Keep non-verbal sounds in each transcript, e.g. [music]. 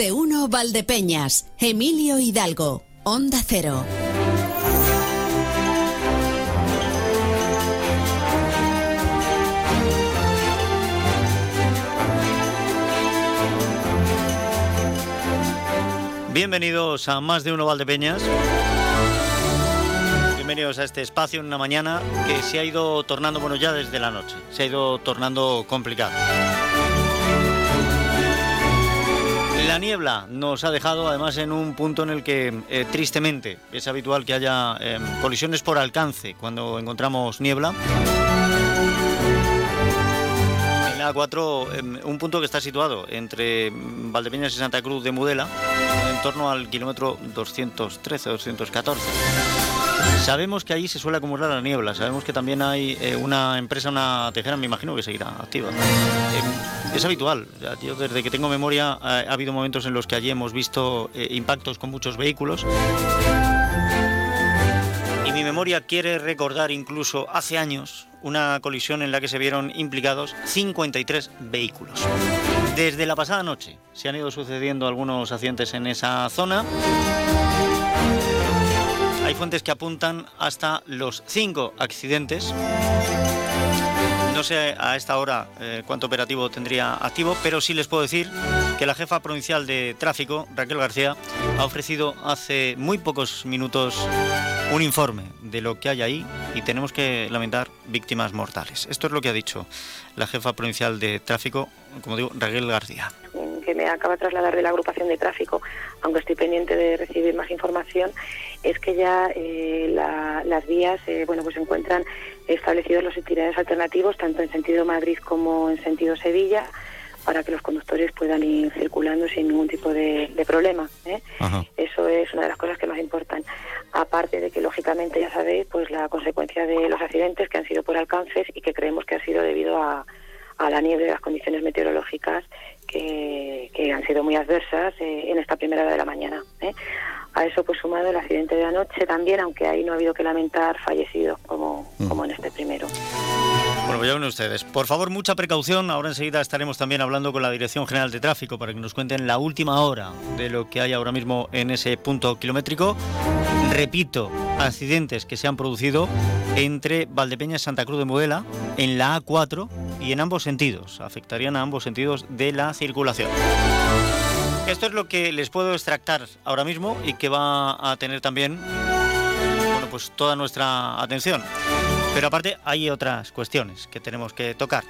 de uno Valdepeñas, Emilio Hidalgo, Onda Cero. Bienvenidos a Más de Uno Valdepeñas. Bienvenidos a este espacio en una mañana que se ha ido tornando, bueno, ya desde la noche, se ha ido tornando complicado. La niebla nos ha dejado además en un punto en el que eh, tristemente es habitual que haya em, colisiones por alcance cuando encontramos niebla. En la A4, em, un punto que está situado entre Valdepeñas y Santa Cruz de Mudela, en torno al kilómetro 213-214. Sabemos que ahí se suele acumular la niebla, sabemos que también hay eh, una empresa, una tejera, me imagino que seguirá activa. Eh, es habitual, desde que tengo memoria eh, ha habido momentos en los que allí hemos visto impactos con muchos vehículos. Y mi memoria quiere recordar incluso hace años una colisión en la que se vieron implicados 53 vehículos. Desde la pasada noche se han ido sucediendo algunos accidentes en esa zona. Fuentes que apuntan hasta los cinco accidentes. No sé a esta hora eh, cuánto operativo tendría activo, pero sí les puedo decir que la jefa provincial de tráfico, Raquel García, ha ofrecido hace muy pocos minutos un informe de lo que hay ahí y tenemos que lamentar víctimas mortales. Esto es lo que ha dicho la jefa provincial de tráfico, como digo, Raquel García que me acaba de trasladar de la agrupación de tráfico, aunque estoy pendiente de recibir más información, es que ya eh, las vías eh, bueno pues se encuentran establecidos los itinerarios alternativos tanto en sentido Madrid como en sentido Sevilla para que los conductores puedan ir circulando sin ningún tipo de, problema. ¿eh? Eso es una de las cosas que más importan. Aparte de que, lógicamente, ya sabéis, pues la consecuencia de los accidentes que han sido por alcances y que creemos que ha sido debido a, a la nieve y las condiciones meteorológicas que, han sido muy adversas eh, en esta primera hora de la mañana. ¿eh? A eso pues sumado el accidente de anoche también, aunque ahí no ha habido que lamentar fallecidos como, mm. como en este primero. Bueno, pues ya ven ustedes. Por favor, mucha precaución. Ahora enseguida estaremos también hablando con la Dirección General de Tráfico para que nos cuenten la última hora de lo que hay ahora mismo en ese punto kilométrico. Repito, accidentes que se han producido entre Valdepeña y Santa Cruz de Modela en la A4 y en ambos sentidos. Afectarían a ambos sentidos de la circulación. Esto es lo que les puedo extractar ahora mismo y que va a tener también bueno, pues toda nuestra atención. Pero aparte hay otras cuestiones que tenemos que tocar.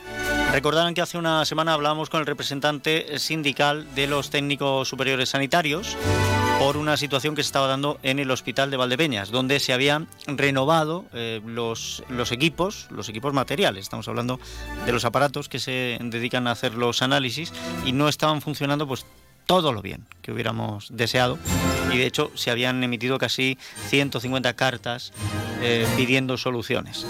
Recordarán que hace una semana hablábamos con el representante sindical de los técnicos superiores sanitarios por una situación que se estaba dando en el hospital de Valdepeñas, donde se habían renovado eh, los, los equipos, los equipos materiales. Estamos hablando de los aparatos que se dedican a hacer los análisis y no estaban funcionando pues todo lo bien que hubiéramos deseado y de hecho se habían emitido casi 150 cartas eh, pidiendo soluciones.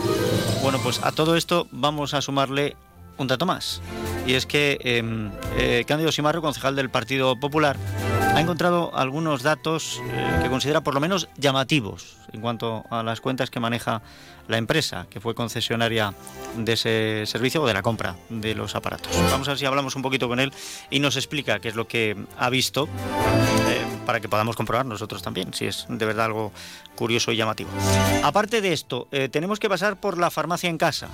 Bueno, pues a todo esto vamos a sumarle un dato más y es que em, eh, Cándido Simarro, concejal del Partido Popular, ha encontrado algunos datos eh, que considera por lo menos llamativos en cuanto a las cuentas que maneja la empresa que fue concesionaria de ese servicio o de la compra de los aparatos. Vamos a ver si hablamos un poquito con él y nos explica qué es lo que ha visto eh, para que podamos comprobar nosotros también si es de verdad algo curioso y llamativo. Aparte de esto, eh, tenemos que pasar por la farmacia en casa.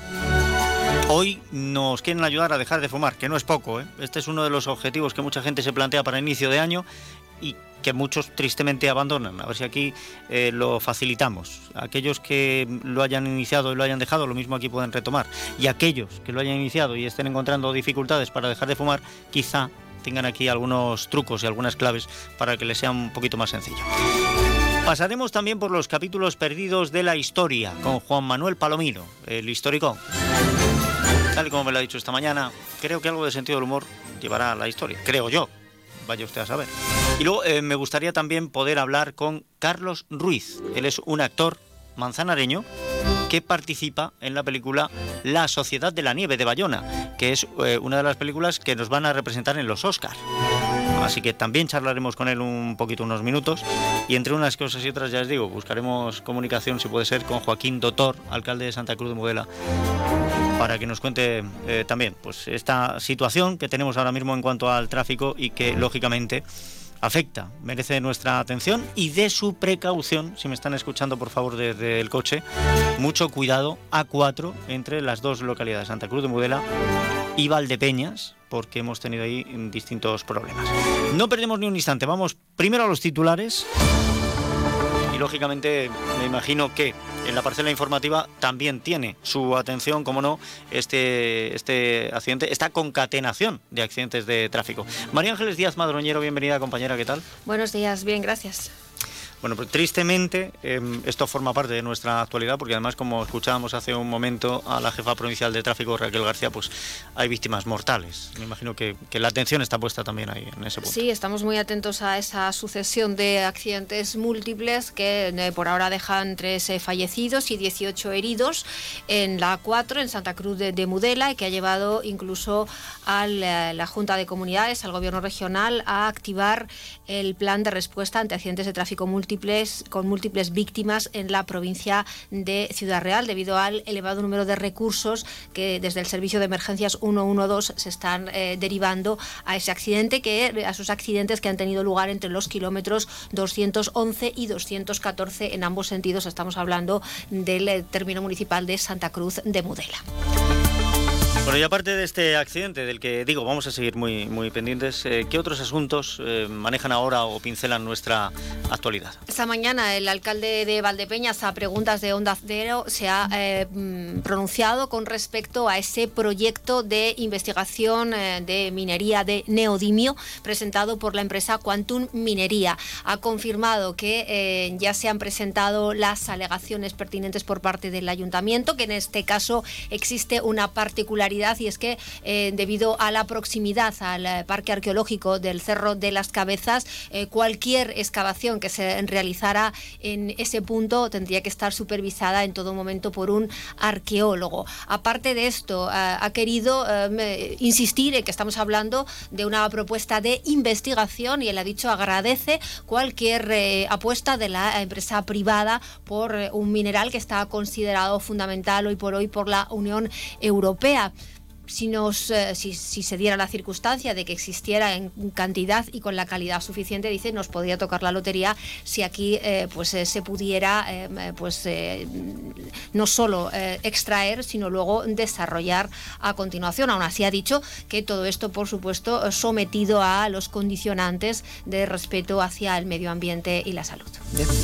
Hoy nos quieren ayudar a dejar de fumar, que no es poco. ¿eh? Este es uno de los objetivos que mucha gente se plantea para inicio de año y que muchos tristemente abandonan. A ver si aquí eh, lo facilitamos. Aquellos que lo hayan iniciado y lo hayan dejado, lo mismo aquí pueden retomar. Y aquellos que lo hayan iniciado y estén encontrando dificultades para dejar de fumar, quizá tengan aquí algunos trucos y algunas claves para que les sea un poquito más sencillo. Pasaremos también por los capítulos perdidos de la historia con Juan Manuel Palomino, el histórico. Tal como me lo ha dicho esta mañana, creo que algo de sentido del humor llevará a la historia, creo yo. Vaya usted a saber. Y luego eh, me gustaría también poder hablar con Carlos Ruiz. Él es un actor manzanareño que participa en la película La Sociedad de la Nieve de Bayona, que es eh, una de las películas que nos van a representar en los Oscars. Así que también charlaremos con él un poquito, unos minutos. Y entre unas cosas y otras, ya os digo, buscaremos comunicación, si puede ser, con Joaquín Dotor, alcalde de Santa Cruz de Mudela, para que nos cuente eh, también pues, esta situación que tenemos ahora mismo en cuanto al tráfico y que, lógicamente, afecta, merece nuestra atención y de su precaución, si me están escuchando por favor desde el coche, mucho cuidado A4 entre las dos localidades, Santa Cruz de Mudela y Valdepeñas, porque hemos tenido ahí distintos problemas. No perdemos ni un instante, vamos primero a los titulares y lógicamente me imagino que en la parcela informativa también tiene su atención, como no, este, este accidente, esta concatenación de accidentes de tráfico. María Ángeles Díaz Madroñero, bienvenida compañera, ¿qué tal? Buenos días, bien, gracias. Bueno, pues tristemente em, esto forma parte de nuestra actualidad porque además como escuchábamos hace un momento a la jefa provincial de tráfico Raquel García, pues hay víctimas mortales. Me imagino que, la atención está puesta también ahí en ese punto. Sí, estamos muy atentos a esa sucesión de accidentes múltiples que eh, por ahora dejan tres eh, fallecidos y 18 heridos en la 4 en Santa Cruz de, Mudela y que ha llevado incluso a la, la Junta de Comunidades, al Gobierno regional, a activar el plan de respuesta ante accidentes de tráfico múltiples con múltiples víctimas en la provincia de Ciudad Real, debido al elevado número de recursos que desde el Servicio de Emergencias 112 se están eh, derivando a ese accidente, que, a esos accidentes que han tenido lugar entre los kilómetros 211 y 214 en ambos sentidos. Estamos hablando del eh, término municipal de Santa Cruz de Mudela. Bueno, y aparte de este accidente del que digo, vamos a seguir muy, muy pendientes, eh, ¿qué otros asuntos eh, manejan ahora o pincelan nuestra actualidad? Esta mañana el alcalde de Valdepeñas, a preguntas de Onda Cero, se ha eh, mm, pronunciado con respecto a ese proyecto de investigación de minería de neodimio presentado por la empresa Quantum Minería. Ha confirmado que ya se han presentado las alegaciones pertinentes por parte del ayuntamiento, que en este caso existe una y es que eh, debido a la proximidad al eh, parque arqueológico del Cerro de las Cabezas, eh, cualquier excavación que se realizara en ese punto tendría que estar supervisada en todo momento por un arqueólogo. Aparte de esto, ha querido insistir en que estamos hablando de una propuesta de investigación y él ha dicho agradece cualquier apuesta de la empresa privada por un mineral que está considerado fundamental hoy por hoy por la Unión Europea si, nos, eh, si, se diera la circunstancia de que existiera en cantidad y con la calidad suficiente, dice, nos podría tocar la lotería si aquí eh, pues eh, se pudiera pues no solo extraer, sino luego desarrollar a continuación. Aún así ha dicho que todo esto, por supuesto, sometido a los condicionantes de respeto hacia el medio ambiente y la salud.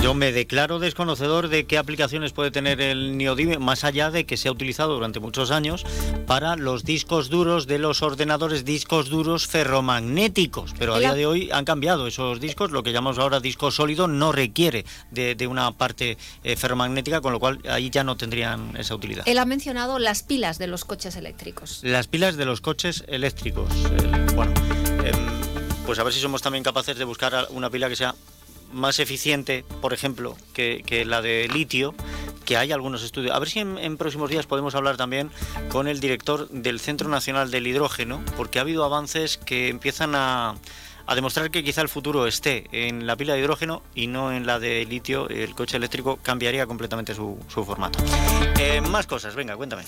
Yo me declaro desconocedor de qué aplicaciones puede tener el neodimio, más allá de que se ha utilizado durante muchos años para los discos duros de los ordenadores, discos duros ferromagnéticos. Pero a día de hoy han cambiado esos discos, lo que llamamos ahora disco sólido no requiere de, una parte eh, ferromagnética, con lo cual ahí ya no tendrían esa utilidad. Él ha mencionado las pilas de los coches eléctricos. Las pilas de los coches eléctricos. bueno, em, pues a ver si somos también capaces de buscar una pila que sea más eficiente, por ejemplo, que, la de litio, que hay algunos estudios. A ver si en, próximos días podemos hablar también con el director del Centro Nacional del Hidrógeno, porque ha habido avances que empiezan a, demostrar que quizá el futuro esté en la pila de hidrógeno y no en la de litio. El coche eléctrico cambiaría completamente su, formato. Eh, más cosas, venga, cuéntame.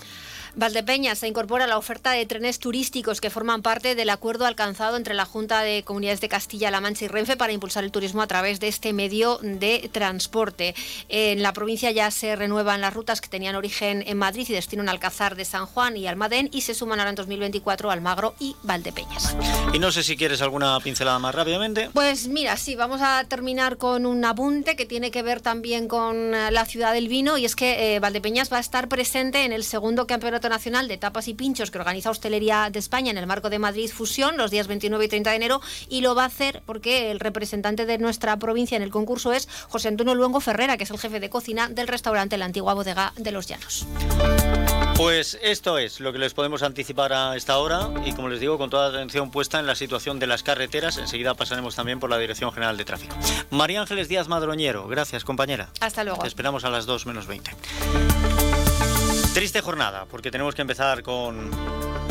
Valdepeñas se incorpora a la oferta de trenes turísticos que forman parte del acuerdo alcanzado entre la Junta de Comunidades de Castilla-La Mancha y Renfe para impulsar el turismo a través de este medio de transporte. En la provincia ya se renuevan las rutas que tenían origen en Madrid y destino en Alcázar de San Juan y Almadén y se suman ahora en 2024 Almagro y Valdepeñas. Y no sé si quieres alguna pincelada más rápidamente. Pues mira, sí, vamos a terminar con un apunte que tiene que ver también con la ciudad del vino y es que eh, Valdepeñas va a estar presente en el segundo campeonato Nacional de Tapas y Pinchos que organiza Hostelería de España en el marco de Madrid Fusión los días 29 y 30 de enero y lo va a hacer porque el representante de nuestra provincia en el concurso es José Antonio Luengo Ferrera, que es el jefe de cocina del restaurante La Antigua Bodega de los Llanos. Pues esto es lo que les podemos anticipar a esta hora y como les digo, con toda la atención puesta en la situación de las carreteras, enseguida pasaremos también por la Dirección General de Tráfico. María Ángeles Díaz Madroñero, gracias compañera. Hasta luego. Te esperamos a las 2 menos 20. Triste jornada, porque tenemos que empezar con,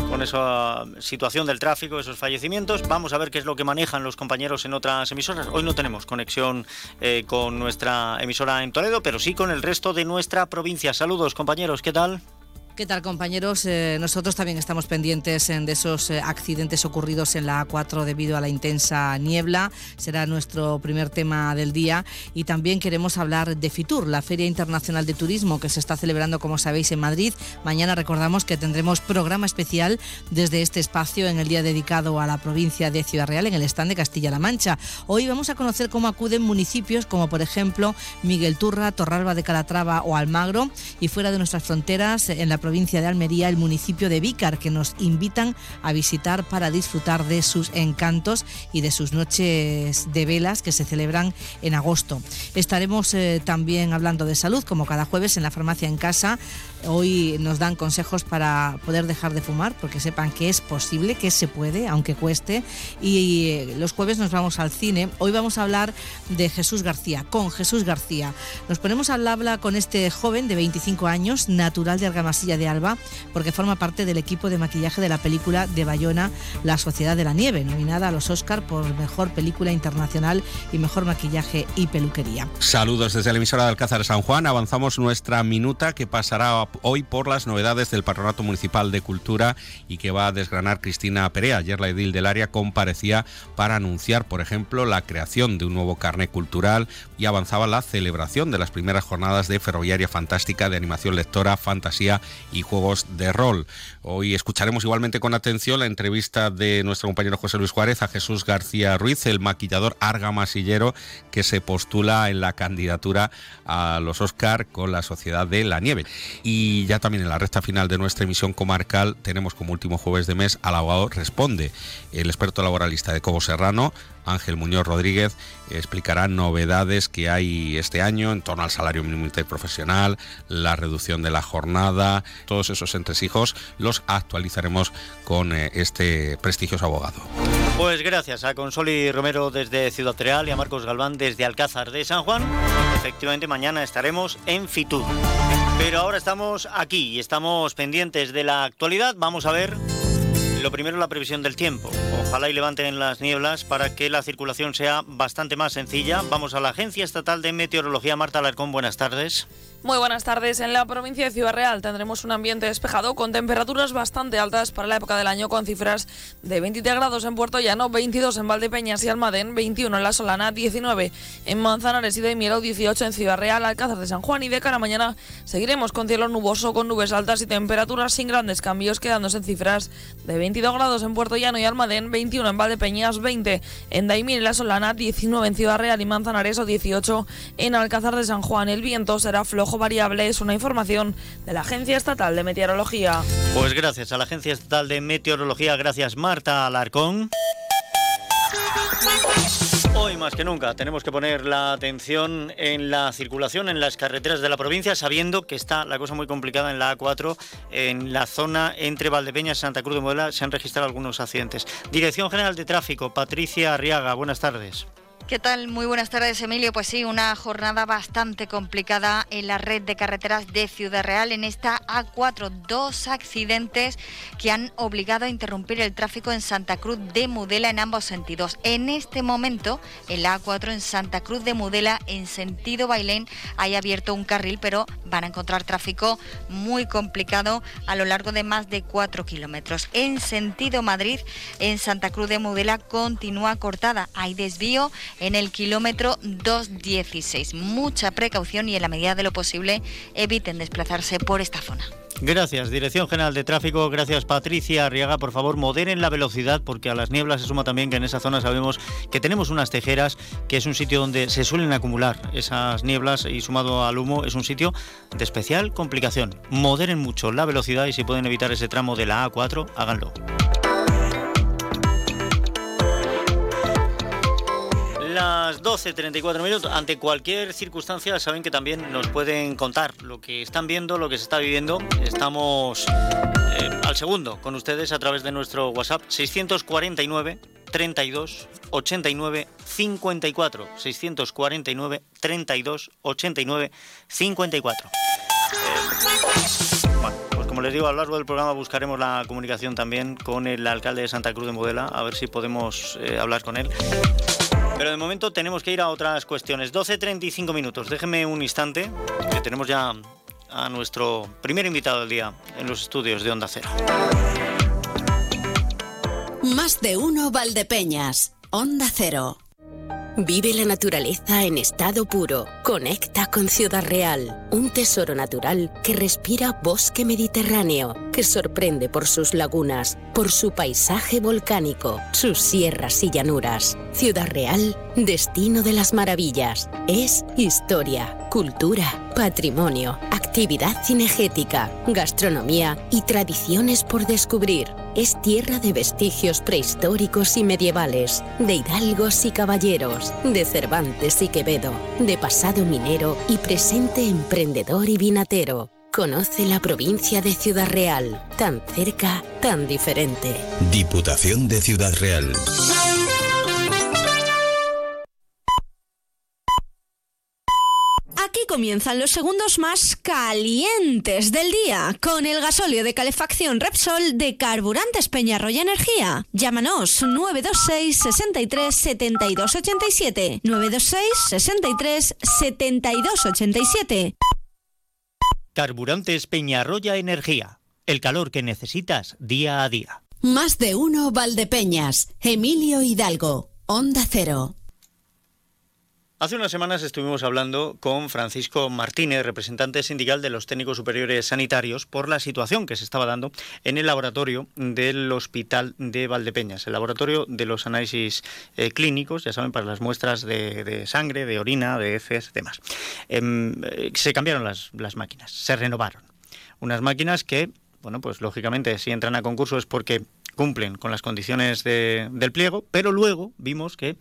con esa situación del tráfico, esos fallecimientos. Vamos a ver qué es lo que manejan los compañeros en otras emisoras. Hoy no tenemos conexión eh, con nuestra emisora en Toledo, pero sí con el resto de nuestra provincia. Saludos compañeros, ¿qué tal? ¿Qué tal compañeros? Eh, nosotros también estamos pendientes de esos eh, accidentes ocurridos en la A4 debido a la intensa niebla. Será nuestro primer tema del día. Y también queremos hablar de FITUR, la Feria Internacional de Turismo que se está celebrando, como sabéis, en Madrid. Mañana recordamos que tendremos programa especial desde este espacio en el día dedicado a la provincia de Ciudad Real, en el stand de Castilla-La Mancha. Hoy vamos a conocer cómo acuden municipios como, por ejemplo, Miguel Turra, Torralba de Calatrava o Almagro. Y fuera de nuestras fronteras, en la provincia de Almería, el municipio de Vícar, que nos invitan a visitar para disfrutar de sus encantos y de sus noches de velas que se celebran en agosto. Estaremos eh, también hablando de salud, como cada jueves en la farmacia en casa. Hoy nos dan consejos para poder dejar de fumar, porque sepan que es posible, que se puede, aunque cueste. Y eh, los jueves nos vamos al cine. Hoy vamos a hablar de Jesús García, con Jesús García. Nos ponemos al habla con este joven de 25 años, natural de Argamasilla de Alba, porque forma parte del equipo de maquillaje de la película de Bayona, La Sociedad de la Nieve, nominada a los Oscar por Mejor Película Internacional y Mejor Maquillaje y Peluquería. Saludos desde la emisora de Alcázar San Juan. Avanzamos nuestra minuta que pasará hoy por las novedades del Patronato Municipal de Cultura y que va a desgranar Cristina Perea. Ayer la edil del área comparecía para anunciar, por ejemplo, la creación de un nuevo carnet cultural y avanzaba la celebración de las primeras jornadas de Ferroviaria Fantástica de animación lectora, fantasía y juegos de rol. Hoy escucharemos igualmente con atención la entrevista de nuestro compañero José Luis Juárez a Jesús García Ruiz, el maquillador argamasillero que se postula en la candidatura a los Oscar con la Sociedad de la Nieve. Y ya también en la recta final de nuestra emisión comarcal tenemos como último jueves de mes al abogado Responde, el experto laboralista de Cobo Serrano, Ángel Muñoz Rodríguez explicará novedades que hay este año en torno al salario mínimo interprofesional, la reducción de la jornada, todos esos entresijos los actualizaremos con eh, este prestigioso abogado. Pues gracias a Consoli Romero desde Ciudad Real y a Marcos Galván desde Alcázar de San Juan. Efectivamente, mañana estaremos en Fitur. Pero ahora estamos aquí y estamos pendientes de la actualidad. Vamos a ver lo primero la previsión del tiempo. Ojalá y levanten las nieblas para que la circulación sea bastante más sencilla. Vamos a la Agencia Estatal de Meteorología. Marta Alarcón, buenas tardes. Muy buenas tardes. En la provincia de Ciudad Real tendremos un ambiente despejado con temperaturas bastante altas para la época del año con cifras de 23 grados en Puerto Llano, 22 en Valdepeñas y Almadén, 21 en La Solana, 19 en Manzanares y de Mielo, 18 en Ciudad Real, Alcázar de San Juan y de cara a mañana seguiremos con cielo nuboso con nubes altas y temperaturas sin grandes cambios quedándose en cifras de 22 grados en Puerto Llano y Almadén, 21 en Valdepeñas, 20 en Daimir y La Solana, 19 en Ciudad Real y Manzanares o 18 en Alcázar de San Juan. El viento será flojo variable es una información de la Agencia Estatal de Meteorología. Pues gracias a la Agencia Estatal de Meteorología, gracias Marta Alarcón. Hoy más que nunca tenemos que poner la atención en la circulación en las carreteras de la provincia, sabiendo que está la cosa muy complicada en la A4, en la zona entre Valdepeñas y Santa Cruz de Modela se han registrado algunos accidentes. Dirección General de Tráfico, Patricia Arriaga, buenas tardes. ¿Qué tal? Muy buenas tardes, Emilio. Pues sí, una jornada bastante complicada en la red de carreteras de Ciudad Real. En esta A4, dos accidentes que han obligado a interrumpir el tráfico en Santa Cruz de Mudela en ambos sentidos. En este momento, en la A4 en Santa Cruz de Mudela, en sentido Bailén, hay abierto un carril, pero van a encontrar tráfico muy complicado a lo largo de más de cuatro kilómetros. En sentido Madrid, en Santa Cruz de Mudela, continúa cortada. Hay desvío en el kilómetro 216. Mucha precaución y en la medida de lo posible eviten desplazarse por esta zona. Gracias, Dirección General de Tráfico. Gracias, Patricia Arriaga. Por favor, moderen la velocidad porque a las nieblas se suma también que en esa zona sabemos que tenemos unas tejeras, que es un sitio donde se suelen acumular esas nieblas y sumado al humo es un sitio de especial complicación. Moderen mucho la velocidad y si pueden evitar ese tramo de la A4, háganlo. Las 12.34 minutos, ante cualquier circunstancia saben que también nos pueden contar lo que están viendo, lo que se está viviendo. Estamos eh, al segundo con ustedes a través de nuestro WhatsApp 649 32 89 54 649 32 89 54. como les digo, a lo largo del programa buscaremos la comunicación también con el alcalde de Santa Cruz de Modela, a ver si podemos eh, hablar con él. Pero de momento tenemos que ir a otras cuestiones. 12.35 minutos. Déjeme un instante, que tenemos ya a nuestro primer invitado del día en los estudios de Onda Cero. Más de uno Valdepeñas. Onda Cero. Vive la naturaleza en estado puro. Conecta con Ciudad Real, un tesoro natural que respira bosque mediterráneo, que sorprende por sus lagunas, por su paisaje volcánico, sus sierras y llanuras. Ciudad Real, destino de las maravillas. Es historia, cultura, patrimonio, actividad cinegética, gastronomía y tradiciones por descubrir. Es tierra de vestigios prehistóricos y medievales, de hidalgos y caballeros, de Cervantes y Quevedo, de pasado minero y presente emprendedor y vinatero. Conoce la provincia de Ciudad Real, tan cerca, tan diferente. Diputación de Ciudad Real. Comienzan los segundos más calientes del día con el gasóleo de calefacción Repsol de Carburantes Peñarroya Energía. Llámanos 926 63 72 87 926 63 72 87. Carburantes Peñarroya Energía. El calor que necesitas día a día. Más de uno Valdepeñas. Emilio Hidalgo. Onda Cero. Hace unas semanas estuvimos hablando con Francisco Martínez, representante sindical de los técnicos superiores sanitarios, por la situación que se estaba dando en el laboratorio del Hospital de Valdepeñas, el laboratorio de los análisis eh, clínicos, ya saben, para las muestras de, sangre, de orina, de heces, demás. Em, eh, se cambiaron las, máquinas, se renovaron. Unas máquinas que, bueno, pues lógicamente si entran a concurso es porque cumplen con las condiciones de- del pliego, pero luego vimos que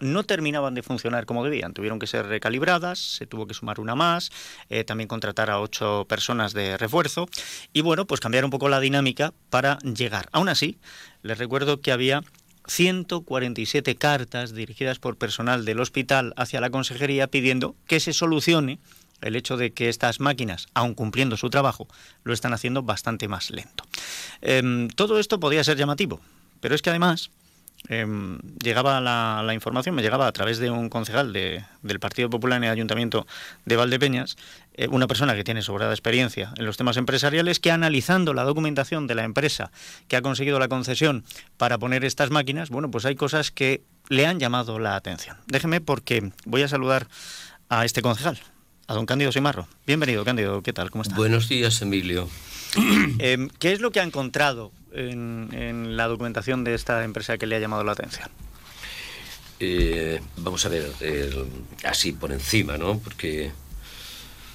no terminaban de funcionar como debían. Tuvieron que ser recalibradas, se tuvo que sumar una más, eh, también contratar a ocho personas de refuerzo y bueno, pues cambiar un poco la dinámica para llegar. Aún así, les recuerdo que había 147 cartas dirigidas por personal del hospital hacia la consejería pidiendo que se solucione el hecho de que estas máquinas, aun cumpliendo su trabajo, lo están haciendo bastante más lento. Em, todo esto podía ser llamativo, pero es que además em, llegaba la, la información, me llegaba a través de un concejal de- del Partido Popular en el Ayuntamiento de Valdepeñas, eh, una persona que tiene sobrada experiencia en los temas empresariales, que analizando la documentación de la empresa que ha conseguido la concesión para poner estas máquinas, bueno, pues hay cosas que le han llamado la atención. Déjeme porque voy a saludar a este concejal, a don Cándido Simarro. Bienvenido, Cándido, ¿qué tal? ¿Cómo está? Buenos días, Emilio. Em, ¿Qué es lo que ha encontrado en, en la documentación de esta empresa que le ha llamado la atención? Eh, vamos a ver, el- así por encima, ¿no? Porque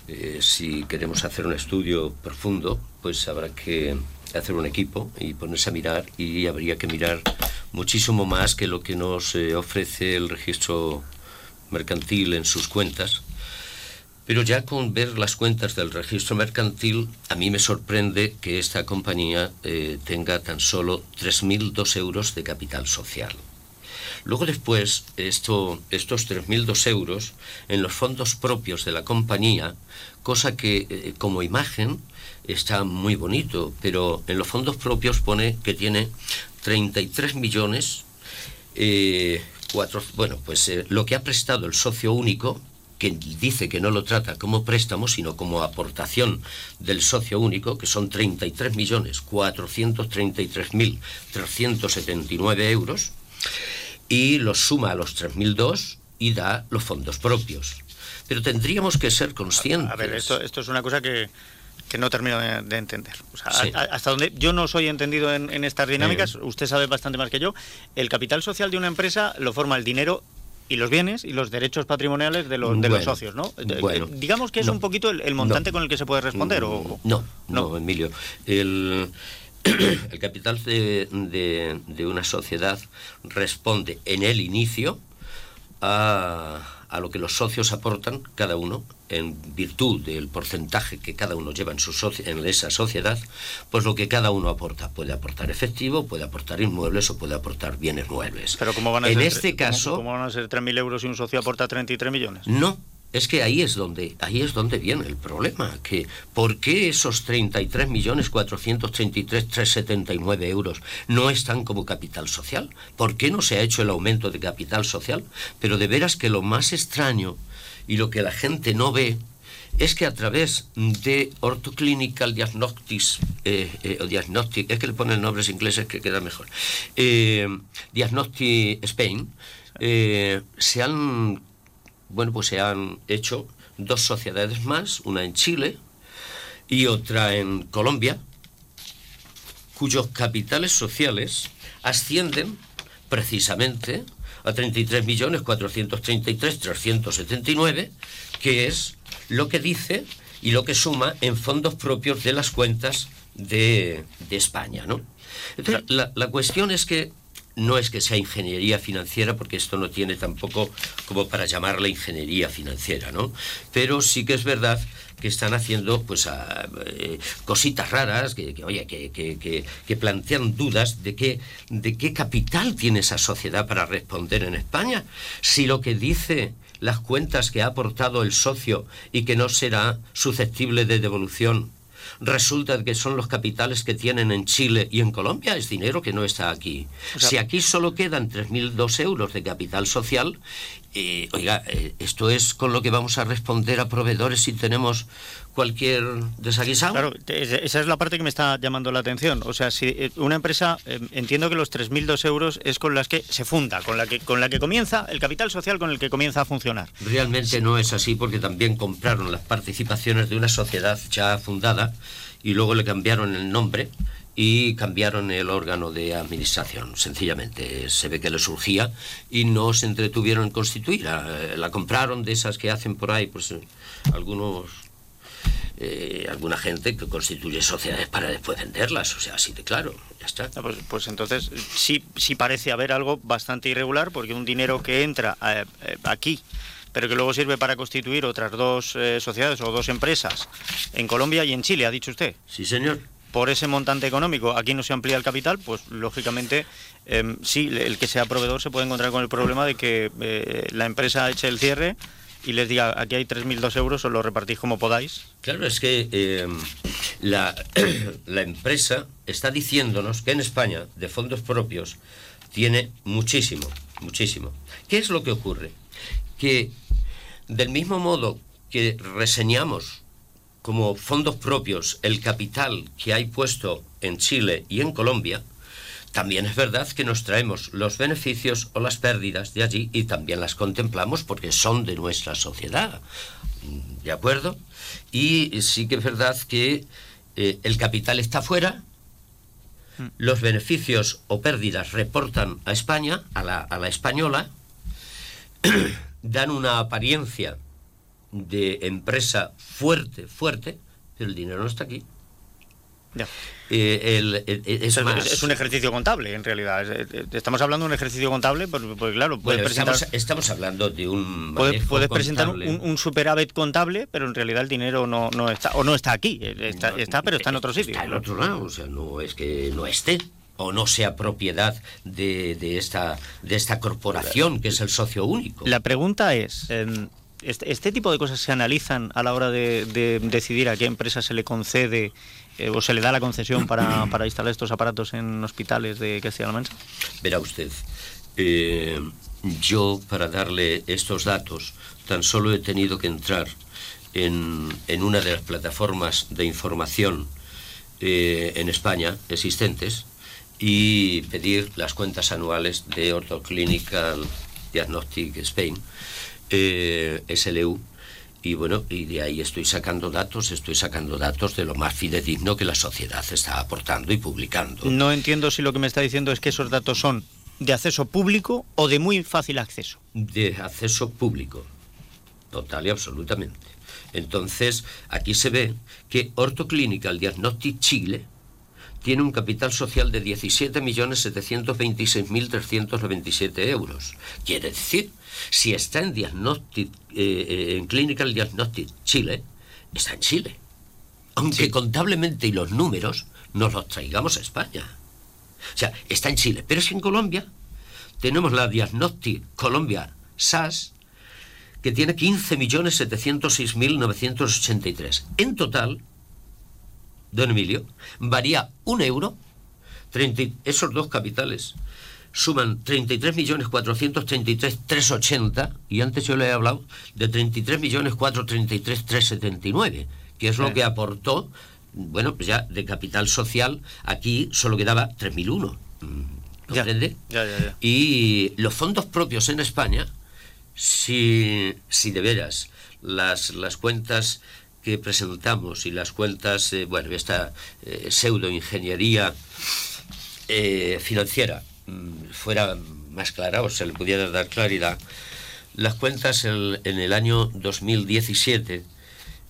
eh, si queremos hacer un estudio profundo, pues habrá que hacer un equipo y ponerse a mirar y habría que mirar muchísimo más que lo que nos eh, ofrece el registro mercantil en sus cuentas. Pero ya con ver las cuentas del registro mercantil, a mí me sorprende que esta compañía eh, tenga tan solo 3.002 euros de capital social. Luego después, esto, estos 3.002 euros en los fondos propios de la compañía, cosa que eh, como imagen está muy bonito, pero en los fondos propios pone que tiene 33 millones, eh, cuatro, bueno, pues lo que ha prestado el socio único, que dice que no lo trata como préstamo, sino como aportación del socio único, que son 33 millones 433.379 euros, y los suma a los 3.002 y da los fondos propios. Pero tendríamos que ser conscientes. A ver, esto, esto es una cosa que, que no termino de, de entender. O sea, Sí. a- a- hasta donde yo no soy entendido en, en estas dinámicas, usted sabe bastante más que yo, el capital social de una empresa lo forma el dinero y los bienes y los derechos patrimoniales de, los de los Bueno, socios, ¿no? Eh, bueno, eh, Digamos que es no, un poquito el, el montante no. con el que se puede responder. o, No, no, Emilio. El, [clears throat] el capital de, de- de una sociedad responde en el inicio a, a lo que los socios aportan, cada uno, en virtud del porcentaje que cada uno lleva en, su en esa sociedad, pues lo que cada uno aporta. Puede aportar efectivo, puede aportar inmuebles o puede aportar bienes muebles. Pero ¿cómo van a en ser, este cómo- caso, ¿cómo, van a ser 3.000 euros si un socio aporta 33 millones? no, es que ahí es donde ahí es donde viene el problema, que ¿por qué esos 33.433.379 euros no están como capital social? ¿Por qué no se ha hecho el aumento de capital social? Pero de veras que lo más extraño y lo que la gente no ve es que a través de Orthoclinical Diagnostics, eh, eh, o Diagnostic, es que le ponen nombres ingleses que queda mejor, eh, Diagnostic Spain, se han, bueno, pues se han hecho dos sociedades más, una en Chile y otra en Colombia, cuyos capitales sociales ascienden precisamente a 33.433.379, que es lo que dice y lo que suma en fondos propios de las cuentas de, España. ¿no? Entonces, la, la cuestión es que no es que sea ingeniería financiera, porque esto no tiene tampoco como para llamarla ingeniería financiera, ¿no? Pero sí que es verdad que están haciendo pues eh, cositas raras, que, oye, que, que, plantean dudas de qué, de qué capital tiene esa sociedad para responder en España. Si lo que dice las cuentas que ha aportado el socio y que no será susceptible de devolución resulta que son los capitales que tienen en Chile y en Colombia, es dinero que no está aquí. si aquí solo quedan 3.002 euros de capital social, eh, oiga, eh, esto es con lo que vamos a responder a proveedores si tenemos cualquier desaguisado. Claro, esa es la parte que me está llamando la atención. O sea, si eh, una empresa, entiendo que los 3.002 euros es con las que se funda, con la que, con la que comienza, el capital social con el que comienza a funcionar. Realmente no es así porque también compraron las participaciones de una sociedad ya fundada y luego le cambiaron el nombre y cambiaron el órgano de administración. Sencillamente se ve que le surgía y no se entretuvieron en constituir. La, compraron de esas que hacen por ahí, pues algunos eh, alguna gente que constituye sociedades para después venderlas, o sea, así de claro, ya está. Ah, pues, pues, entonces sí, sí parece haber algo bastante irregular, porque un dinero que entra eh, eh, aquí, pero que luego sirve para constituir otras dos sociedades o dos empresas en Colombia y en Chile, ha dicho usted. Sí, señor por ese montante económico aquí no se amplía el capital, pues lógicamente em, sí, el que sea proveedor se puede encontrar con el problema de que eh, la empresa eche el cierre y les diga aquí hay 3.002 euros, os lo repartís como podáis. Claro, es que em, la, [clears throat] la empresa está diciéndonos que en España de fondos propios tiene muchísimo, muchísimo. ¿Qué es lo que ocurre? Que del mismo modo que reseñamos como fondos propios el capital que hay puesto en Chile y en Colombia, también es verdad que nos traemos los beneficios o las pérdidas de allí y también las contemplamos porque son de nuestra sociedad. ¿De acuerdo? Y sí que es verdad que eh, el capital está fuera, hmm. los beneficios o pérdidas reportan a España, a la, a la española, [clears throat] dan una apariencia de empresa fuerte, fuerte, pero el dinero no está aquí. Eh, es, un ejercicio contable, en realidad. Estamos hablando de un ejercicio contable, porque, claro, estamos, hablando de un. puedes presentar un, superávit contable, pero en realidad el dinero no, no está, o no está aquí. Está, está pero está en otro sitio. Está en otro lado, o sea, no es que no esté o no sea propiedad de, de, esta, de esta corporación que es el socio único. La pregunta es, em, este, este, tipo de cosas se analizan a la hora de, decidir a qué empresa se le concede eh, o se le da la concesión para, instalar estos aparatos en hospitales de Castilla-La Mancha? Verá usted, eh, yo para darle estos datos tan solo he tenido que entrar en, una de las plataformas de información eh, en España existentes y pedir las cuentas anuales de Orthoclinical Diagnostic Spain SLU. Y bueno, y de ahí estoy sacando datos, estoy sacando datos de lo más fidedigno que la sociedad está aportando y publicando. No entiendo si lo que me está diciendo es que esos datos son de acceso público o de muy fácil acceso. De acceso público, total y absolutamente. Entonces, aquí se ve que Ortoclinical Diagnostic Chile tiene un capital social de 17.726.397 euros. Quiere decir si está en, diagnostic, eh, eh, en Clinical Diagnostic Chile, está en Chile. Aunque contablemente y los números nos los traigamos a España. O sea, está en Chile. Pero si en Colombia tenemos la Diagnostic Colombia SAS, que tiene 15.706.983. En total, don Emilio, varía un euro, 30, esos dos capitales suman 33.433.380 y antes yo le he hablado de 33.433.379, que es lo que aportó, bueno, pues ya de capital social, aquí solo quedaba 3.001. ¿Comprende? Ya, ya, ya. Y los fondos propios en España, si, si de veras las, las cuentas que presentamos y las cuentas, eh, bueno, esta eh, pseudo-ingeniería eh, financiera fuera más clara o se le pudiera dar claridad, las cuentas en el año 2017,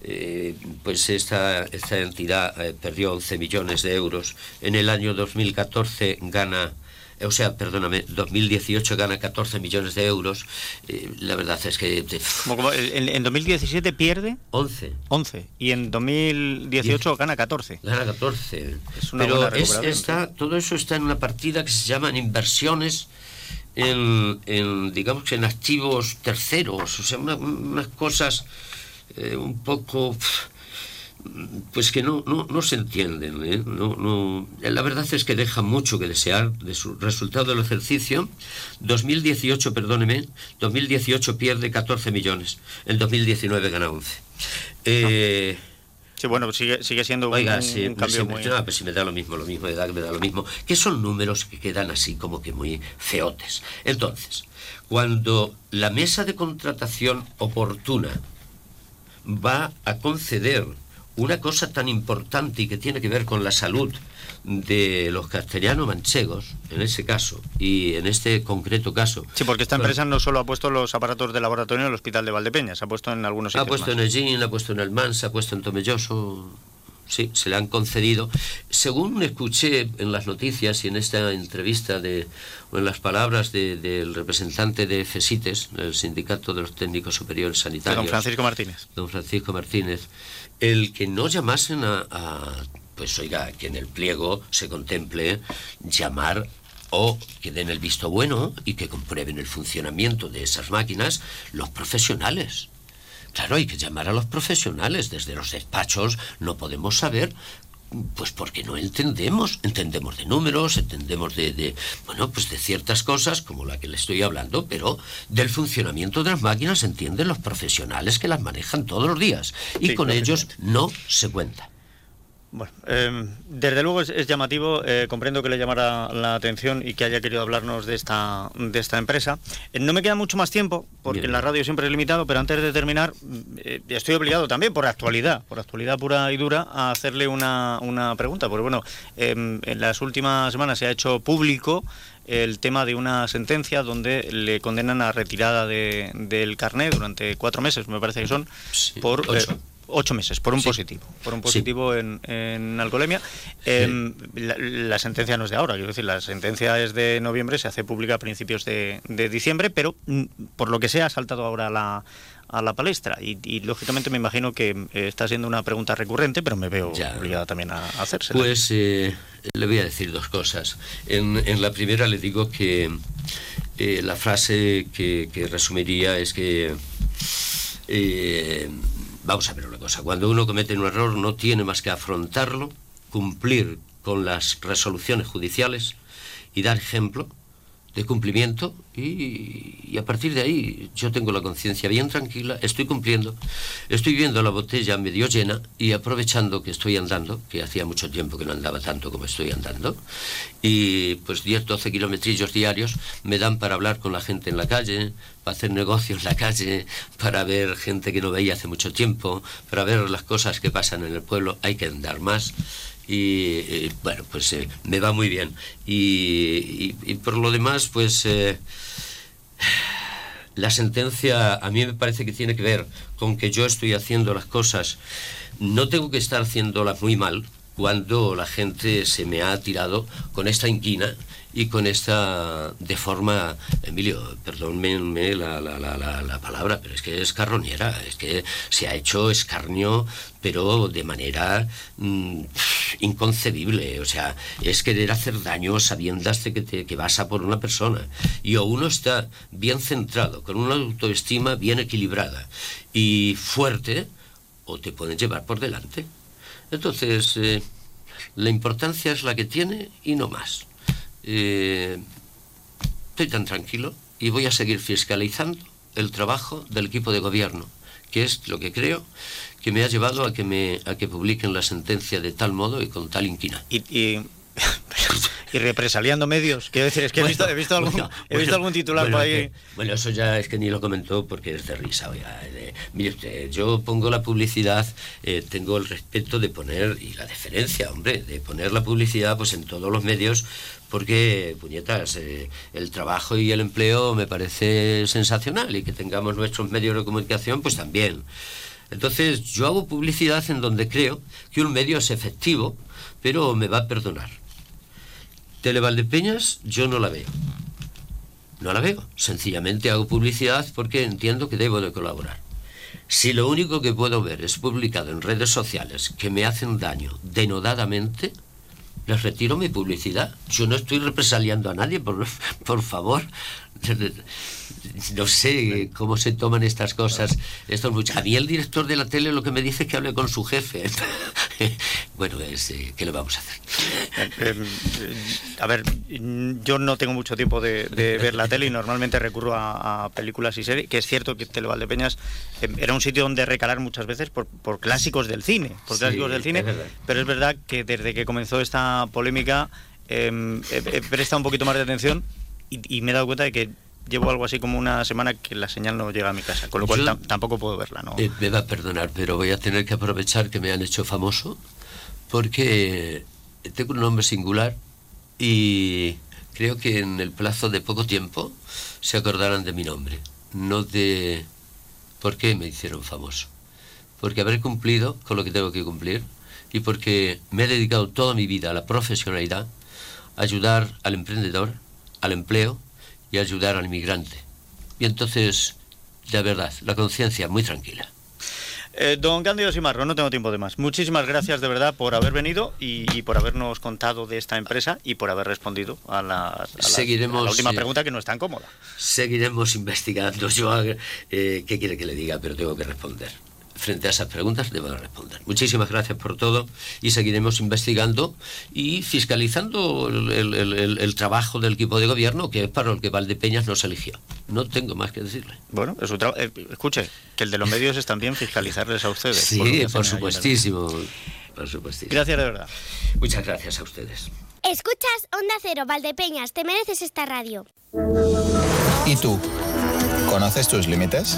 eh, pues esta, esta entidad eh, perdió 11 millones de euros, en el año 2014 gana, o sea, perdóname, 2018 gana 14 millones de euros, eh, la verdad es que... eh, en, en 2017 pierde 11. 11 y en 2018 gana 14. Gana 14. Es una Pero buena es- recuperación, está, todo eso está en una partida que se llaman inversiones en, en, digamos que en activos terceros, o sea, una- unas cosas eh, un poco pues que no, no, no se entienden. ¿eh? No, no, la verdad es que deja mucho que desear de su resultado del ejercicio. 2018, perdóneme, 2018 pierde 14 millones, en 2019 gana 11. Eh, Sí, bueno, sigue, sigue siendo un, Oiga, un sí, cambio muy... no, pues si me da lo mismo, lo mismo, me da, me da lo mismo, que son números que quedan así como que muy feotes. Entonces, cuando la mesa de contratación oportuna va a conceder una cosa tan importante y que tiene que ver con la salud de los castellanos manchegos, en ese caso, y en este concreto caso. Sí, porque esta empresa no solo ha puesto los aparatos de laboratorio en el hospital de Valdepeñas, ha puesto en algunos Ha sitios puesto más. en el Gin, ha puesto en el Mansa, ha puesto en Tomelloso. Sí, se le han concedido. Según escuché en las noticias y en esta entrevista de, o en las palabras de- del representante de FESITES, el Sindicato de los Técnicos Superiores De Sanitarios, don Francisco Martínez. don Francisco Martínez, el que no llamasen a, pues oiga, que en el pliego se contemple llamar o que den el visto bueno y que comprueben el funcionamiento de esas máquinas los profesionales. Claro, hay que llamar a los profesionales. Desde los despachos no podemos saber, pues porque no entendemos. Entendemos de números, entendemos de, de, bueno, pues de ciertas cosas, como la que le estoy hablando, pero del funcionamiento de las máquinas entienden los profesionales que las manejan todos los días. Y Sí, con ellos no se cuenta. Bueno, eh, desde luego es, es llamativo, eh, comprendo que le llamara la atención y que haya querido hablarnos de esta, de esta empresa. Eh, no me queda mucho más tiempo, porque Bien. en la radio siempre es limitado, pero antes de terminar, eh, estoy obligado también, por actualidad, por actualidad pura y dura, a hacerle una, una pregunta. Porque bueno, eh, en las últimas semanas se ha hecho público el tema de una sentencia donde le condenan a retirada de- del carnet durante cuatro meses, me parece que son, Sí, por... eh, ocho. Ocho meses, por un Sí. positivo, por un Sí. positivo en, en alcoholemia. Em, la, la sentencia no es de ahora, quiero decir, la sentencia es de noviembre, se hace pública a principios de, de diciembre, pero mm, por lo que sea ha saltado ahora a la, a la palestra y, y, lógicamente me imagino que eh, está siendo una pregunta recurrente, pero me veo Ya. obligada también a, a hacerse. Pues eh, le voy a decir dos cosas. En, en la primera le digo que eh, la frase que, que resumiría es que vamos a ver una cosa. Cuando uno comete un error no tiene más que afrontarlo, cumplir con las resoluciones judiciales y dar ejemplo de cumplimiento y, a partir de ahí yo tengo la conciencia bien tranquila, estoy cumpliendo, estoy viendo la botella medio llena y aprovechando que estoy andando, que hacía mucho tiempo que no andaba tanto como estoy andando, y pues 10, 12 kilometrillos diarios me dan para hablar con la gente en la calle, para hacer negocios en la calle, para ver gente que no veía hace mucho tiempo, para ver las cosas que pasan en el pueblo, hay que andar más y eh, bueno, pues eh, me va muy bien. Y, por lo demás, pues eh, la sentencia a mí me parece que tiene que ver con que yo estoy haciendo las cosas, no tengo que estar haciéndolas muy mal cuando la gente se me ha tirado con esta inquina y con esta de forma, Emilio, perdónme la, la, la, la, la palabra, pero es que es carroñera, es que se ha hecho escarnio, pero de manera mm, inconcebible. O sea, es querer hacer daño sabiendas de que, te, que vas a por una persona. Y o uno está bien centrado, con una autoestima bien equilibrada y fuerte, o te pueden llevar por delante. Entonces, eh, la importancia es la que tiene y no más. Eh, estoy tan tranquilo y voy a seguir fiscalizando el trabajo del equipo de gobierno, que es lo que creo que me ha llevado a que me a que publiquen la sentencia de tal modo y con tal inquina. Y, y [laughs] represaliando medios. Quiero decir, es que he, visto, algún, titular por ahí. bueno, eso ya es que ni lo comentó porque es de risa. mire usted, yo pongo la publicidad, eh, tengo el respeto de poner, y la deferencia, hombre, de poner la publicidad pues en todos los medios, porque, puñetas, eh, el trabajo y el empleo me parece sensacional y que tengamos nuestros medios de comunicación, pues también. Entonces, yo hago publicidad en donde creo que un medio es efectivo, pero me va a perdonar. Televaldepeñas yo no la veo. No la veo. Sencillamente hago publicidad porque entiendo que debo de colaborar. Si lo único que puedo ver es publicado en redes sociales que me hacen daño denodadamente, les retiro mi publicidad. Yo no estoy represaliando a nadie, por, [laughs] por favor. No sé cómo se toman estas cosas. Esto A mí el director de la tele lo que me dice es que hable con su jefe. [laughs] bueno, es, eh, ¿qué le vamos a hacer? Eh, em, a ver, yo no tengo mucho tiempo de, ver la tele y normalmente recurro a, películas y series, que es cierto que Televaldepeñas em, era un sitio donde recalar muchas veces por, clásicos del cine, por clásicos del cine, pero es verdad que desde que comenzó esta polémica em, he, prestado un poquito más de atención y me he dado cuenta de que llevo algo así como una semana que la señal no llega a mi casa, con lo cual tampoco puedo verla. ¿no? Eh, me va a perdonar, pero voy a tener que aprovechar que me han hecho famoso porque tengo un nombre singular y creo que en el plazo de poco tiempo se acordarán de mi nombre, no de por qué me hicieron famoso. Porque habré cumplido con lo que tengo que cumplir y porque me he dedicado toda mi vida a la profesionalidad, a ayudar al emprendedor, al empleo y ayudar al inmigrante. Y entonces, de verdad, la conciencia muy tranquila. Eh, don Cándido Simarro, no tengo tiempo de más. Muchísimas gracias de verdad por haber venido y, por habernos contado de esta empresa y por haber respondido a la, Seguiremos, última eh, pregunta que no es tan cómoda. Seguiremos investigando. Yo, eh, ¿qué quiere que le diga? Pero tengo que responder frente a esas preguntas debo responder. Muchísimas gracias por todo y seguiremos investigando y fiscalizando el, trabajo del equipo de gobierno, que es para el que Valdepeñas nos eligió. No tengo más que decirle. Bueno, eh, escuche, que el de los medios es también fiscalizarles a ustedes. Sí, por, supuestísimo, por supuestísimo. Gracias de verdad. Muchas gracias a ustedes. Escuchas Onda Cero, Valdepeñas, te mereces esta radio. ¿Y tú? ¿Conoces tus límites?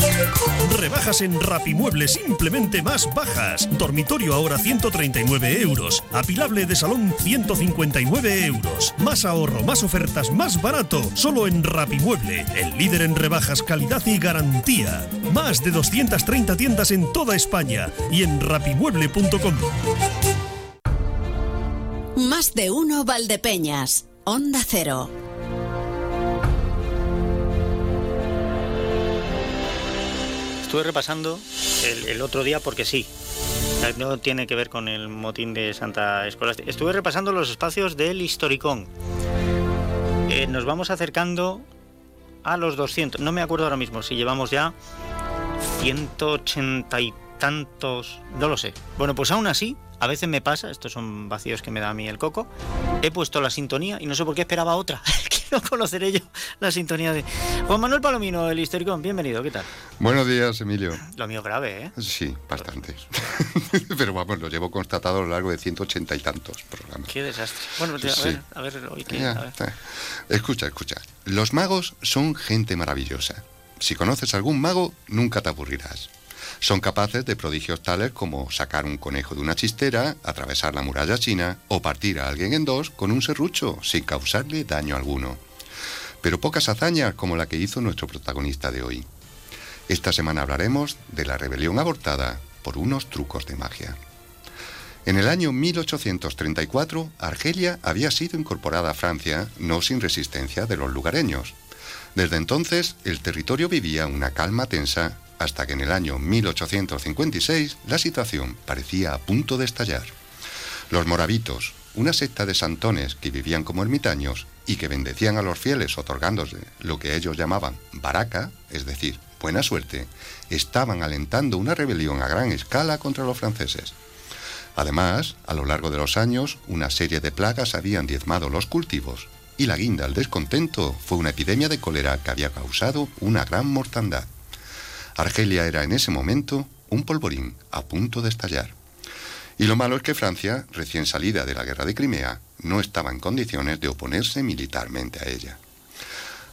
Rebajas en Rapimueble simplemente más bajas. Dormitorio ahora 139 euros. Apilable de salón 159 euros. Más ahorro, más ofertas, más barato. Solo en Rapimueble, el líder en rebajas, calidad y garantía. Más de 230 tiendas en toda España y en rapimueble.com. Más de uno Valdepeñas. Onda Cero. Estuve repasando el, otro día porque sí. No tiene que ver con el motín de Santa Escolástica. Estuve repasando los espacios del Historicón. Eh, nos vamos acercando a los 200. No me acuerdo ahora mismo si llevamos ya 180 y tantos. No lo sé. Bueno, pues aún así, a veces me pasa, estos son vacíos que me da a mí el coco, he puesto la sintonía y no sé por qué esperaba otra. No conoceré yo la sintonía de Juan Manuel Palomino, el Historicón. Bienvenido, ¿qué tal? Buenos días, Emilio. Lo mío grave, ¿eh? Sí, bastante. [laughs] Pero vamos, lo llevo constatado a lo largo de 180 y tantos programas. Qué desastre. Bueno, a ver, a ver, hoy. Escucha, escucha. Los magos son gente maravillosa. Si conoces algún mago, nunca te aburrirás. Son capaces de prodigios tales como sacar un conejo de una chistera, atravesar la muralla china o partir a alguien en dos con un serrucho sin causarle daño alguno. Pero pocas hazañas como la que hizo nuestro protagonista de hoy. Esta semana hablaremos de la rebelión abortada por unos trucos de magia. En el año 1834, Argelia había sido incorporada a Francia, no sin resistencia de los lugareños. Desde entonces, el territorio vivía una calma tensa hasta que en el año 1856 la situación parecía a punto de estallar. Los moravitos, una secta de santones que vivían como ermitaños y que bendecían a los fieles otorgándose lo que ellos llamaban baraca, es decir, buena suerte, estaban alentando una rebelión a gran escala contra los franceses. Además, a lo largo de los años, una serie de plagas habían diezmado los cultivos y la guinda al descontento fue una epidemia de cólera que había causado una gran mortandad. Argelia era en ese momento un polvorín a punto de estallar. Y lo malo es que Francia, recién salida de la guerra de Crimea, no estaba en condiciones de oponerse militarmente a ella.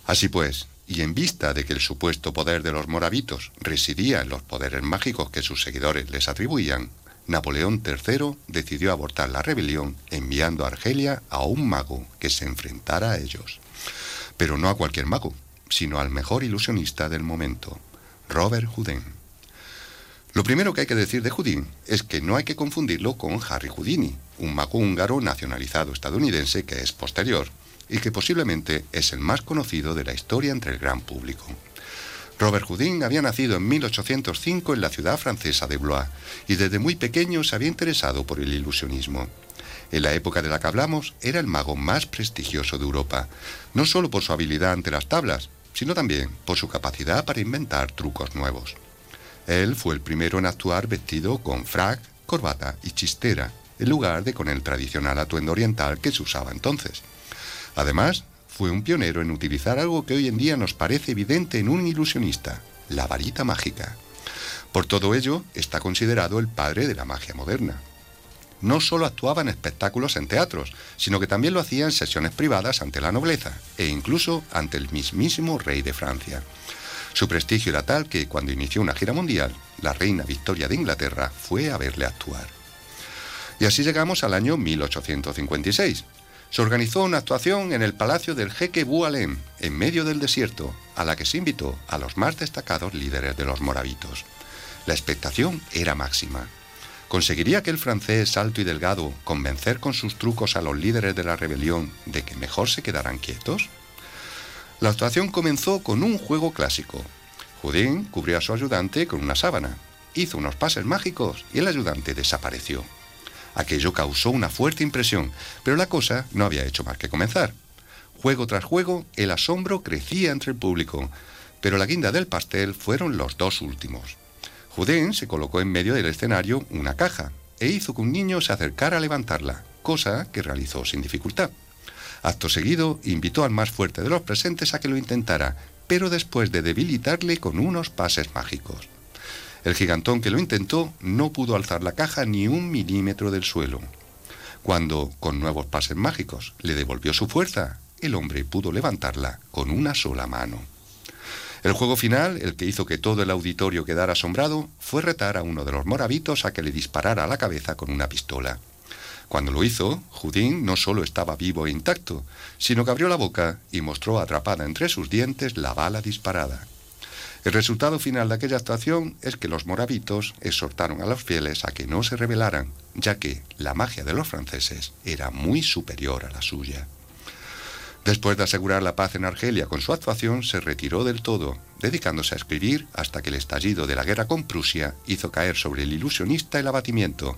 Así pues, y en vista de que el supuesto poder de los moravitos residía en los poderes mágicos que sus seguidores les atribuían, Napoleón III decidió abortar la rebelión enviando a Argelia a un mago que se enfrentara a ellos. Pero no a cualquier mago, sino al mejor ilusionista del momento, Robert Houdin. Lo primero que hay que decir de Houdin es que no hay que confundirlo con Harry Houdini, un mago húngaro nacionalizado estadounidense que es posterior y que posiblemente es el más conocido de la historia entre el gran público. Robert Houdin había nacido en 1805 en la ciudad francesa de Blois y desde muy pequeño se había interesado por el ilusionismo. En la época de la que hablamos, era el mago más prestigioso de Europa, no solo por su habilidad ante las tablas, sino también por su capacidad para inventar trucos nuevos. Él fue el primero en actuar vestido con frac, corbata y chistera, en lugar de con el tradicional atuendo oriental que se usaba entonces. Además, fue un pionero en utilizar algo que hoy en día nos parece evidente en un ilusionista, la varita mágica. Por todo ello, está considerado el padre de la magia moderna. No solo actuaba en espectáculos en teatros, sino que también lo hacía en sesiones privadas ante la nobleza e incluso ante el mismísimo rey de Francia. Su prestigio era tal que cuando inició una gira mundial, la reina Victoria de Inglaterra fue a verle actuar. Y así llegamos al año 1856, se organizó una actuación en el palacio del jeque Boualem, en medio del desierto, a la que se invitó a los más destacados líderes de los moravitos. La expectación era máxima. ¿Conseguiría aquel francés alto y delgado convencer con sus trucos a los líderes de la rebelión de que mejor se quedaran quietos? La actuación comenzó con un juego clásico. Houdin cubrió a su ayudante con una sábana, hizo unos pases mágicos y el ayudante desapareció. Aquello causó una fuerte impresión, pero la cosa no había hecho más que comenzar. Juego tras juego, el asombro crecía entre el público, pero la guinda del pastel fueron los dos últimos. Se colocó en medio del escenario una caja e hizo que un niño se acercara a levantarla, cosa que realizó sin dificultad. Acto seguido, invitó al más fuerte de los presentes a que lo intentara, pero después de debilitarle con unos pases mágicos. El gigantón que lo intentó no pudo alzar la caja ni un milímetro del suelo. Cuando, con nuevos pases mágicos, le devolvió su fuerza, el hombre pudo levantarla con una sola mano. El juego final, el que hizo que todo el auditorio quedara asombrado, fue retar a uno de los moravitos a que le disparara a la cabeza con una pistola. Cuando lo hizo, Judín no solo estaba vivo e intacto, sino que abrió la boca y mostró atrapada entre sus dientes la bala disparada. El resultado final de aquella actuación es que los moravitos exhortaron a los fieles a que no se rebelaran, ya que la magia de los franceses era muy superior a la suya. Después de asegurar la paz en Argelia con su actuación, se retiró del todo, dedicándose a escribir hasta que el estallido de la guerra con Prusia hizo caer sobre el ilusionista el abatimiento,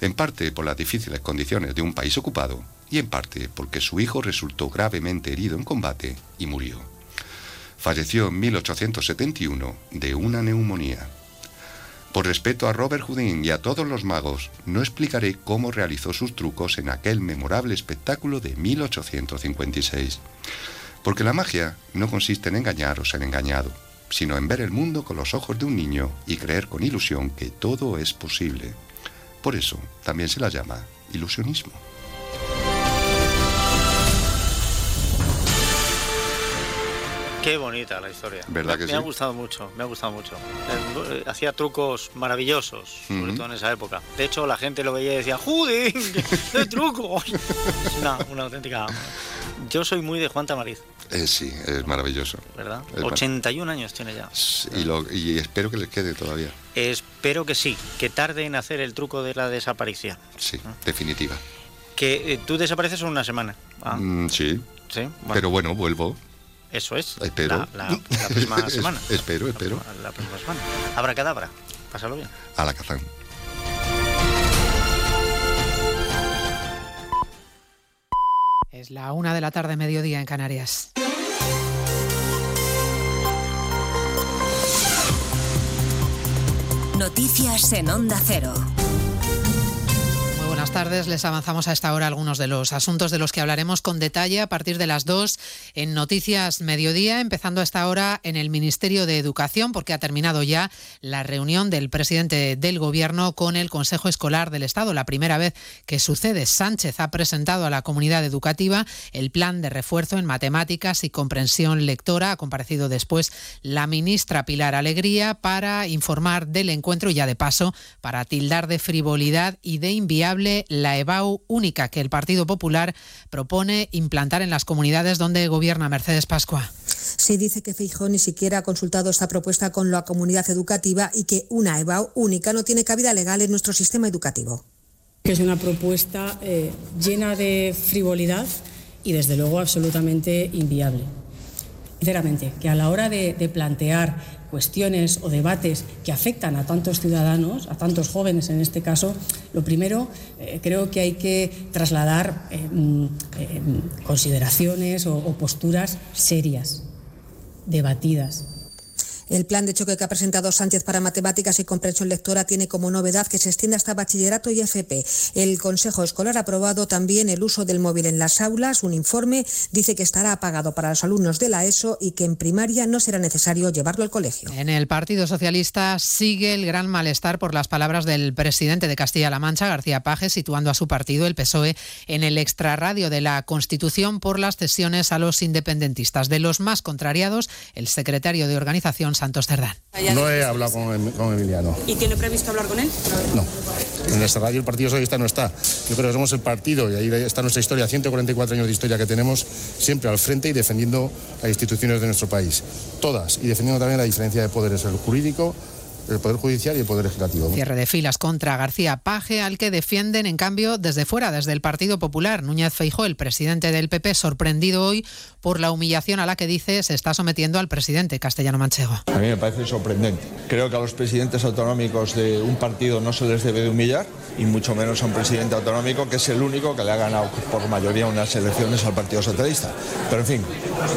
en parte por las difíciles condiciones de un país ocupado y en parte porque su hijo resultó gravemente herido en combate y murió. Falleció en 1871 de una neumonía. Por respeto a Robert Houdin y a todos los magos, no explicaré cómo realizó sus trucos en aquel memorable espectáculo de 1856. Porque la magia no consiste en engañar o ser engañado, sino en ver el mundo con los ojos de un niño y creer con ilusión que todo es posible. Por eso también se la llama ilusionismo. Qué bonita la historia. ¿Verdad que me sí? ha gustado mucho, me ha gustado mucho. Eh, Hacía trucos maravillosos, sobre todo en esa época. De hecho, la gente lo veía y decía, ¡Judín! [laughs] ¡Qué truco! [laughs] Es una, una auténtica... Yo soy muy de Juan Tamariz. Eh, sí, es maravilloso. ¿Verdad? Es 81 años tiene ya. Y, lo- y espero que les quede todavía. Espero que sí, que tarde en hacer el truco de la desaparición. Sí, definitiva. Que eh, tú desapareces en una semana. Ah, Mm, sí. sí, bueno, Pero bueno, vuelvo. Eso es. Espero. La, la- la [laughs] próxima Es- semana. espero, espero. La próxima semana. Habrá cadabra. Pásalo bien. A la cazán. Es la una de la tarde, mediodía en Canarias. Noticias en Onda Cero. Buenas tardes. Les avanzamos a esta hora algunos de los asuntos de los que hablaremos con detalle a partir de las 2 en Noticias Mediodía, empezando a esta hora en el Ministerio de Educación, porque ha terminado ya la reunión del presidente del Gobierno con el Consejo Escolar del Estado. La primera vez que sucede, Sánchez ha presentado a la comunidad educativa el plan de refuerzo en matemáticas y comprensión lectora. Ha comparecido después la ministra Pilar Alegría para informar del encuentro y ya de paso para tildar de frivolidad y de inviable la EBAU única que el Partido Popular propone implantar en las comunidades donde gobierna Mercedes Pascua. Sí dice que Feijóo ni siquiera ha consultado esta propuesta con la comunidad educativa y que una EBAU única no tiene cabida legal en nuestro sistema educativo. que es una propuesta eh, llena de frivolidad y desde luego absolutamente inviable. Sinceramente, que a la hora de, de plantear cuestiones o debates que afectan a tantos ciudadanos, a tantos jóvenes en este caso, lo primero eh, creo que hay que trasladar mm, eh, consideraciones o posturas serias, debatidas. El plan de choque que ha presentado Sánchez para matemáticas y comprensión lectora tiene como novedad que se extiende hasta bachillerato y FP. El Consejo Escolar ha aprobado también el uso del móvil en las aulas. Un informe dice que estará apagado para los alumnos de la ESO y que en primaria no será necesario llevarlo al colegio. En el Partido Socialista sigue el gran malestar por las palabras del presidente de Castilla-La Mancha, García Paje, situando a su partido, el PSOE, en el extrarradio de la Constitución por las cesiones a los independentistas. De los más contrariados, el secretario de Organización, Santos Cerdán. No he hablado con, Em- con Emiliano. ¿Y tiene previsto hablar con él? No. En esta radio el Partido Socialista no está. Yo creo que somos el partido, y ahí está nuestra historia, 144 años de historia que tenemos, siempre al frente y defendiendo las instituciones de nuestro país. Todas. Y defendiendo también la diferencia de poderes, el jurídico, el Poder Judicial y el Poder Legislativo. Cierre de filas contra García Paje, al que defienden, en cambio, desde fuera, desde el Partido Popular. Núñez Feijó, el presidente del PP, sorprendido hoy por la humillación a la que dice se está sometiendo al presidente castellano manchego. A mí me parece sorprendente. Creo que a los presidentes autonómicos de un partido no se les debe de humillar, y mucho menos a un presidente autonómico que es el único que le ha ganado por mayoría unas elecciones al Partido Socialista. Pero en fin,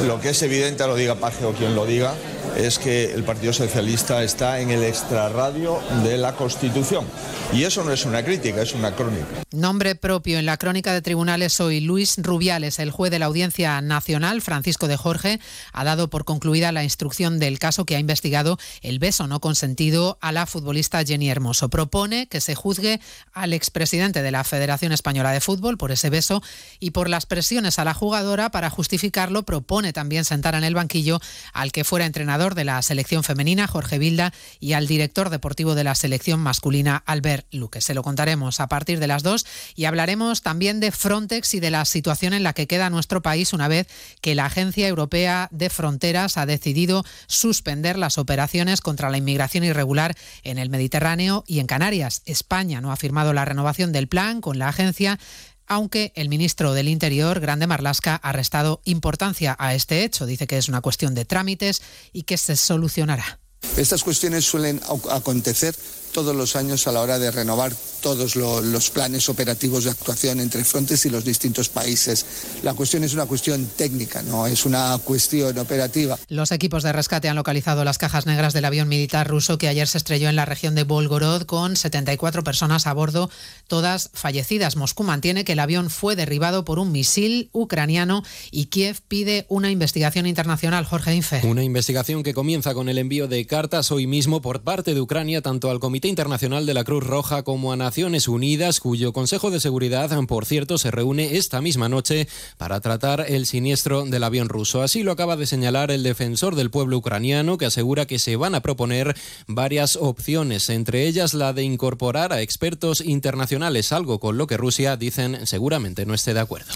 lo que es evidente, lo diga Paje o quien lo diga, es que el Partido Socialista está en el extrarradio de la Constitución. Y eso no es una crítica, es una crónica. Nombre propio en la crónica de tribunales hoy. Luis Rubiales, el juez de la Audiencia Nacional, Francisco de Jorge, ha dado por concluida la instrucción del caso que ha investigado el beso no consentido a la futbolista Jenny Hermoso. Propone que se juzgue al expresidente de la Federación Española de Fútbol por ese beso y por las presiones a la jugadora para justificarlo. Propone también sentar en el banquillo al que fuera entrenador de la selección femenina, Jorge Vilda, y al director deportivo de la selección masculina, Albert Luque. Se lo contaremos a partir de las dos y hablaremos también de Frontex y de la situación en la que queda nuestro país una vez que la Agencia Europea de Fronteras ha decidido suspender las operaciones contra la inmigración irregular en el Mediterráneo y en Canarias. España no ha firmado la renovación del plan con la agencia aunque el ministro del Interior, Grande Marlasca, ha restado importancia a este hecho. Dice que es una cuestión de trámites y que se solucionará. Estas cuestiones suelen acontecer todos los años a la hora de renovar todos lo- los planes operativos de actuación entre Frontex y los distintos países. La cuestión es una cuestión técnica, no es una cuestión operativa. Los equipos de rescate han localizado las cajas negras del avión militar ruso que ayer se estrelló en la región de Volgorod con 74 personas a bordo, todas fallecidas. Moscú mantiene que el avión fue derribado por un misil ucraniano y Kiev pide una investigación internacional. Jorge Infe. Una investigación que comienza con el envío de cartas hoy mismo por parte de Ucrania tanto al Comité Internacional de la Cruz Roja como a Naciones Unidas, cuyo Consejo de Seguridad, por cierto, se reúne esta misma noche para tratar el siniestro del avión ruso. Así lo acaba de señalar el defensor del pueblo ucraniano, que asegura que se van a proponer varias opciones, entre ellas la de incorporar a expertos internacionales, algo con lo que Rusia, dicen, seguramente no esté de acuerdo.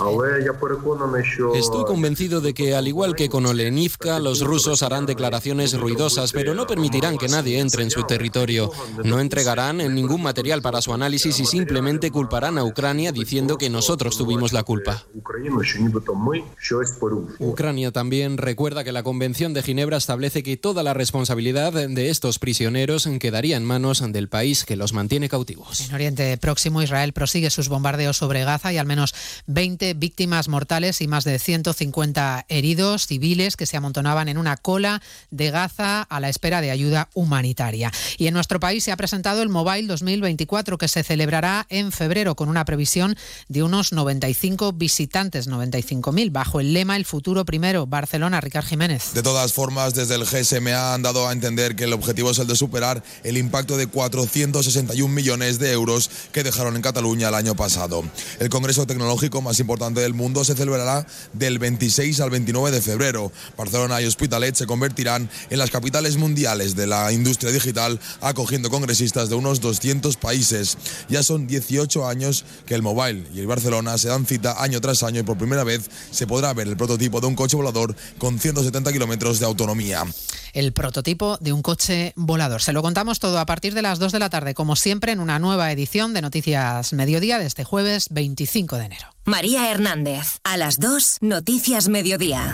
Estoy convencido de que, al igual que con Olenivka, los rusos harán declaraciones ruidosas, pero no permitirán que nadie entre en su territorio. No entregarán ningún material para su análisis y simplemente culparán a Ucrania diciendo que nosotros tuvimos la culpa. Ucrania también recuerda que la Convención de Ginebra establece que toda la responsabilidad de estos prisioneros quedaría en manos del país que los mantiene cautivos. En Oriente Próximo, Israel prosigue sus bombardeos sobre Gaza y al menos 20 víctimas mortales y más de 150 heridos civiles que se amontonaban en una cola de Gaza a la espera de ayuda humanitaria. Y en nuestro país se ha presentado el Mobile 2024 que se celebrará en febrero con una previsión de unos 95 visitantes, 95.000, bajo el lema El futuro primero, Barcelona, Ricard Jiménez. De todas formas, desde el GSMA han dado a entender que el objetivo es el de superar el impacto de 461 millones de euros que dejaron en Cataluña el año pasado. El Congreso Tecnológico más importante del mundo se celebrará del 26 al 29 de febrero. Barcelona y Hospitalet se convertirán en las capitales mundiales de la industria digital, acogiendo congresistas de unos 200 países. Ya son 18 años que el Mobile y el Barcelona se dan cita año tras año y por primera vez se podrá ver el prototipo de un coche volador con 170 kilómetros de autonomía. El prototipo de un coche volador. Se lo contamos todo a partir de las 2 de la tarde, como siempre, en una nueva edición de Noticias Mediodía de este jueves 25 de enero. María Hernández, a las 2, Noticias Mediodía.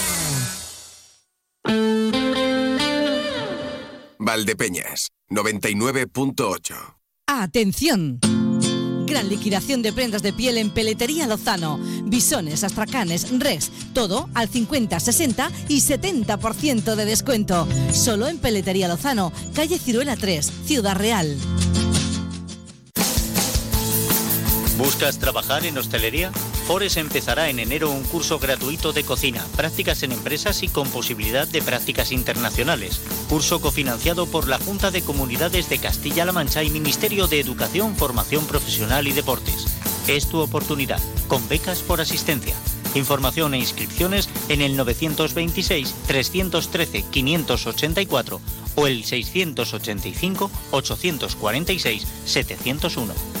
Valdepeñas, 99.8. ¡Atención! Gran liquidación de prendas de piel en Peletería Lozano. Bisones, astracanes, res, todo al 50, 60 y 70% de descuento. Solo en Peletería Lozano, calle Ciruela 3, Ciudad Real. ¿Buscas trabajar en hostelería? Fores empezará en enero un curso gratuito de cocina, prácticas en empresas y con posibilidad de prácticas internacionales. Curso cofinanciado por la Junta de Comunidades de Castilla-La Mancha y Ministerio de Educación, Formación Profesional y Deportes. Es tu oportunidad, con becas por asistencia. Información e inscripciones en el 925-313-584 o el 685-846-701.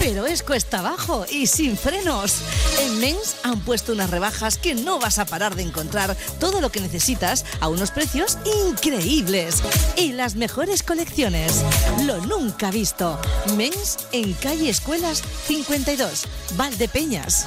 Pero es cuesta abajo y sin frenos. En Men's han puesto unas rebajas que no vas a parar de encontrar todo lo que necesitas a unos precios increíbles. Y las mejores colecciones. Lo nunca visto. Men's en calle Escuelas 52, Valdepeñas.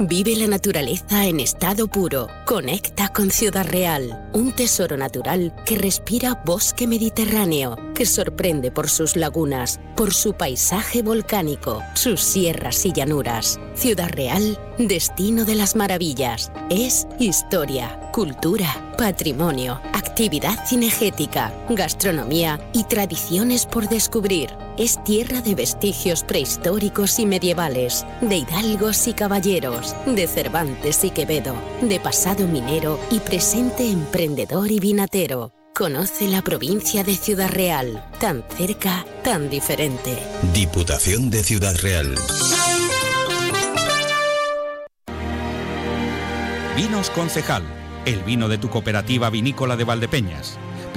Vive la naturaleza en estado puro. Conecta con Ciudad Real, un tesoro natural que respira bosque mediterráneo, que sorprende por sus lagunas, por su paisaje volcánico, sus sierras y llanuras. Ciudad Real, destino de las maravillas. Es historia, cultura, patrimonio, actividad cinegética, gastronomía y tradiciones por descubrir. Es tierra de vestigios prehistóricos y medievales, de hidalgos y caballeros, de Cervantes y Quevedo, de pasado minero y presente emprendedor y vinatero. Conoce la provincia de Ciudad Real, tan cerca, tan diferente. Diputación de Ciudad Real. Vinos Concejal, el vino de tu cooperativa vinícola de Valdepeñas.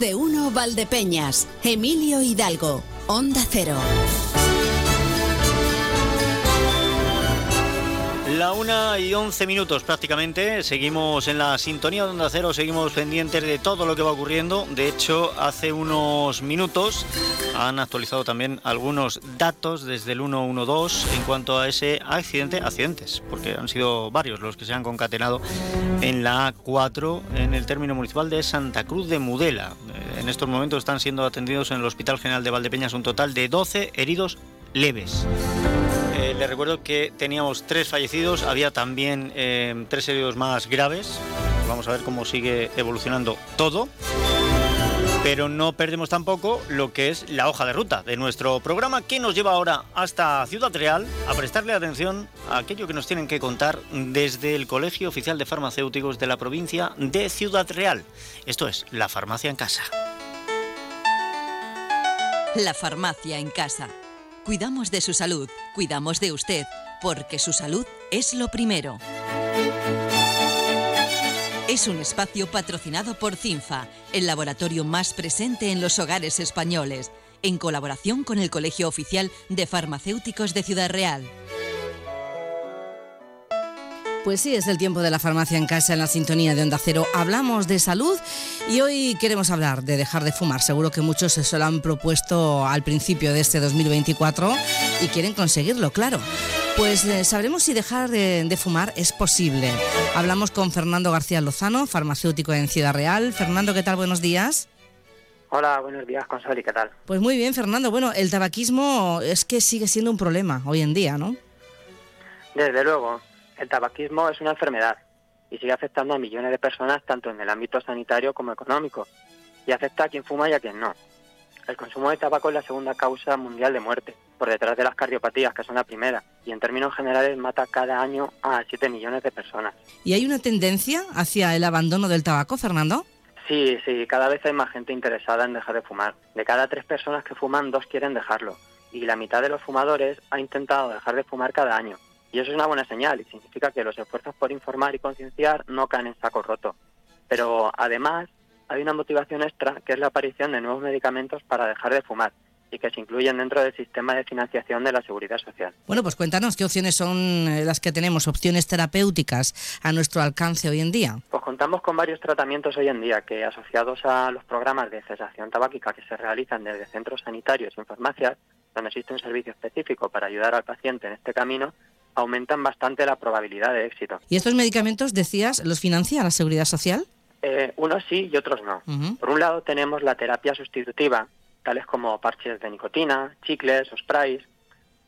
De uno Valdepeñas. Emilio Hidalgo. Onda Cero. La una y once minutos prácticamente. Seguimos en la sintonía de Onda Cero, seguimos pendientes de todo lo que va ocurriendo. De hecho, hace unos minutos han actualizado también algunos datos desde el 112 en cuanto a ese accidente, accidentes, porque han sido varios los que se han concatenado en la A4 en el término municipal de Santa Cruz de Mudela. En estos momentos están siendo atendidos en el Hospital General de Valdepeñas un total de 12 heridos leves. Eh, le recuerdo que teníamos tres fallecidos, había también eh, tres heridos más graves. Vamos a ver cómo sigue evolucionando todo. Pero no perdemos tampoco lo que es la hoja de ruta de nuestro programa que nos lleva ahora hasta Ciudad Real a prestarle atención a aquello que nos tienen que contar desde el Colegio Oficial de Farmacéuticos de la provincia de Ciudad Real. Esto es la farmacia en casa. La farmacia en casa. Cuidamos de su salud, cuidamos de usted, porque su salud es lo primero. Es un espacio patrocinado por CINFA, el laboratorio más presente en los hogares españoles, en colaboración con el Colegio Oficial de Farmacéuticos de Ciudad Real. Pues sí, es el tiempo de la farmacia en casa en la sintonía de Onda Cero. Hablamos de salud y hoy queremos hablar de dejar de fumar. Seguro que muchos se lo han propuesto al principio de este 2024 y quieren conseguirlo, claro. Pues eh, sabremos si dejar de, de fumar es posible. Hablamos con Fernando García Lozano, farmacéutico en Ciudad Real. Fernando, ¿qué tal? Buenos días. Hola, buenos días, Consoli, ¿qué tal? Pues muy bien, Fernando. Bueno, el tabaquismo es que sigue siendo un problema hoy en día, ¿no? Desde luego, el tabaquismo es una enfermedad y sigue afectando a millones de personas tanto en el ámbito sanitario como económico y afecta a quien fuma y a quien no. El consumo de tabaco es la segunda causa mundial de muerte, por detrás de las cardiopatías, que son la primera, y en términos generales mata cada año a 7 millones de personas. ¿Y hay una tendencia hacia el abandono del tabaco, Fernando? Sí, sí, cada vez hay más gente interesada en dejar de fumar. De cada tres personas que fuman, dos quieren dejarlo. Y la mitad de los fumadores ha intentado dejar de fumar cada año. Y eso es una buena señal y significa que los esfuerzos por informar y concienciar no caen en saco roto. Pero además hay una motivación extra que es la aparición de nuevos medicamentos para dejar de fumar y que se incluyen dentro del sistema de financiación de la seguridad social. Bueno, pues cuéntanos qué opciones son eh, las que tenemos, opciones terapéuticas a nuestro alcance hoy en día. Pues contamos con varios tratamientos hoy en día que asociados a los programas de cesación tabáquica que se realizan desde centros sanitarios y en farmacias, donde existe un servicio específico para ayudar al paciente en este camino, aumentan bastante la probabilidad de éxito. ¿Y estos medicamentos, decías, los financia la seguridad social? Eh, unos sí y otros no. Por un lado tenemos la terapia sustitutiva, tales como parches de nicotina, chicles o sprays.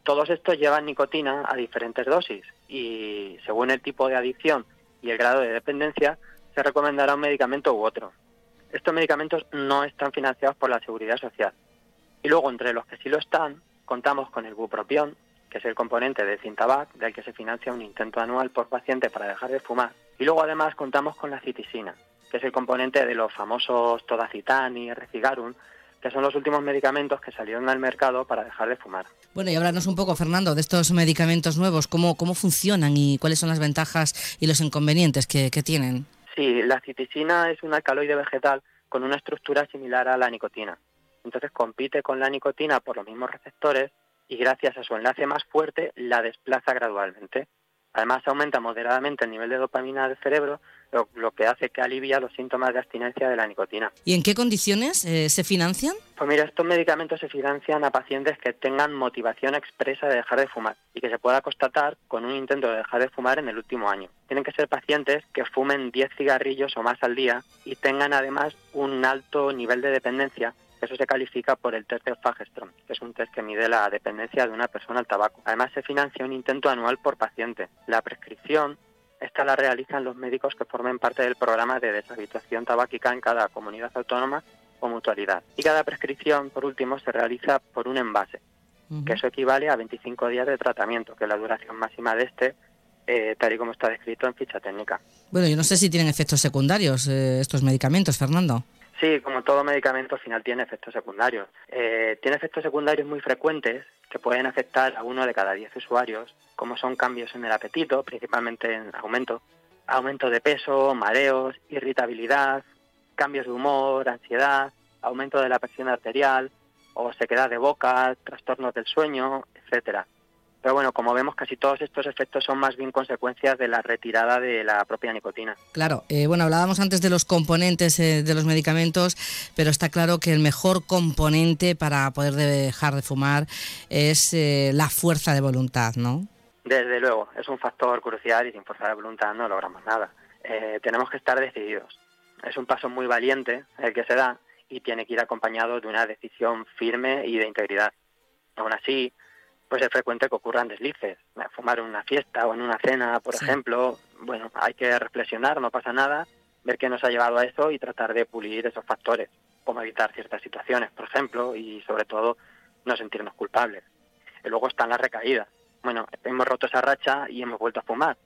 Todos estos llevan nicotina a diferentes dosis y según el tipo de adicción y el grado de dependencia se recomendará un medicamento u otro. Estos medicamentos no están financiados por la Seguridad Social. Y luego, entre los que sí lo están, contamos con el bupropión, que es el componente de Cintabac, del que se financia un intento anual por paciente para dejar de fumar. Y luego, además, contamos con la citisina, que es el componente de los famosos Todacitan y Recigarum, que son los últimos medicamentos que salieron al mercado para dejar de fumar. Bueno, y háblanos un poco, Fernando, de estos medicamentos nuevos, cómo, cómo funcionan y cuáles son las ventajas y los inconvenientes que, que tienen. Sí, la citisina es un alcaloide vegetal con una estructura similar a la nicotina. Entonces compite con la nicotina por los mismos receptores y gracias a su enlace más fuerte la desplaza gradualmente. Además aumenta moderadamente el nivel de dopamina del cerebro, lo, que hace que alivia los síntomas de abstinencia de la nicotina. ¿Y en qué condiciones eh, se financian? Pues mira, estos medicamentos se financian a pacientes que tengan motivación expresa de dejar de fumar y que se pueda constatar con un intento de dejar de fumar en el último año. Tienen que ser pacientes que fumen 10 cigarrillos o más al día y tengan además un alto nivel de dependencia eso se califica por el test de Fagerstrom, que es un test que mide la dependencia de una persona al tabaco. Además, se financia un intento anual por paciente. La prescripción esta la realizan los médicos que formen parte del programa de deshabituación tabáquica en cada comunidad autónoma o mutualidad. Y cada prescripción, por último, se realiza por un envase, que eso equivale a 25 días de tratamiento, que es la duración máxima de este, eh, tal y como está descrito en ficha técnica. Bueno, yo no sé si tienen efectos secundarios eh, estos medicamentos, Fernando. Sí, como todo medicamento al final tiene efectos secundarios. Eh, tiene efectos secundarios muy frecuentes que pueden afectar a uno de cada diez usuarios, como son cambios en el apetito, principalmente en aumento, aumento de peso, mareos, irritabilidad, cambios de humor, ansiedad, aumento de la presión arterial o sequedad de boca, trastornos del sueño, etcétera. Pero bueno, como vemos, casi todos estos efectos son más bien consecuencias de la retirada de la propia nicotina. Claro, eh, bueno, hablábamos antes de los componentes eh, de los medicamentos, pero está claro que el mejor componente para poder dejar de fumar es eh, la fuerza de voluntad, ¿no? Desde luego, es un factor crucial y sin fuerza de voluntad no logramos nada. tenemos que estar decididos. Es un paso muy valiente el que se da y tiene que ir acompañado de una decisión firme y de integridad. Aún así, pues es frecuente que ocurran deslices. Fumar en una fiesta o en una cena, por ejemplo, bueno, hay que reflexionar, no pasa nada, ver qué nos ha llevado a eso y tratar de pulir esos factores, como evitar ciertas situaciones, por ejemplo, y sobre todo no sentirnos culpables. Y luego están las recaídas. Bueno, hemos roto esa racha y hemos vuelto a fumar.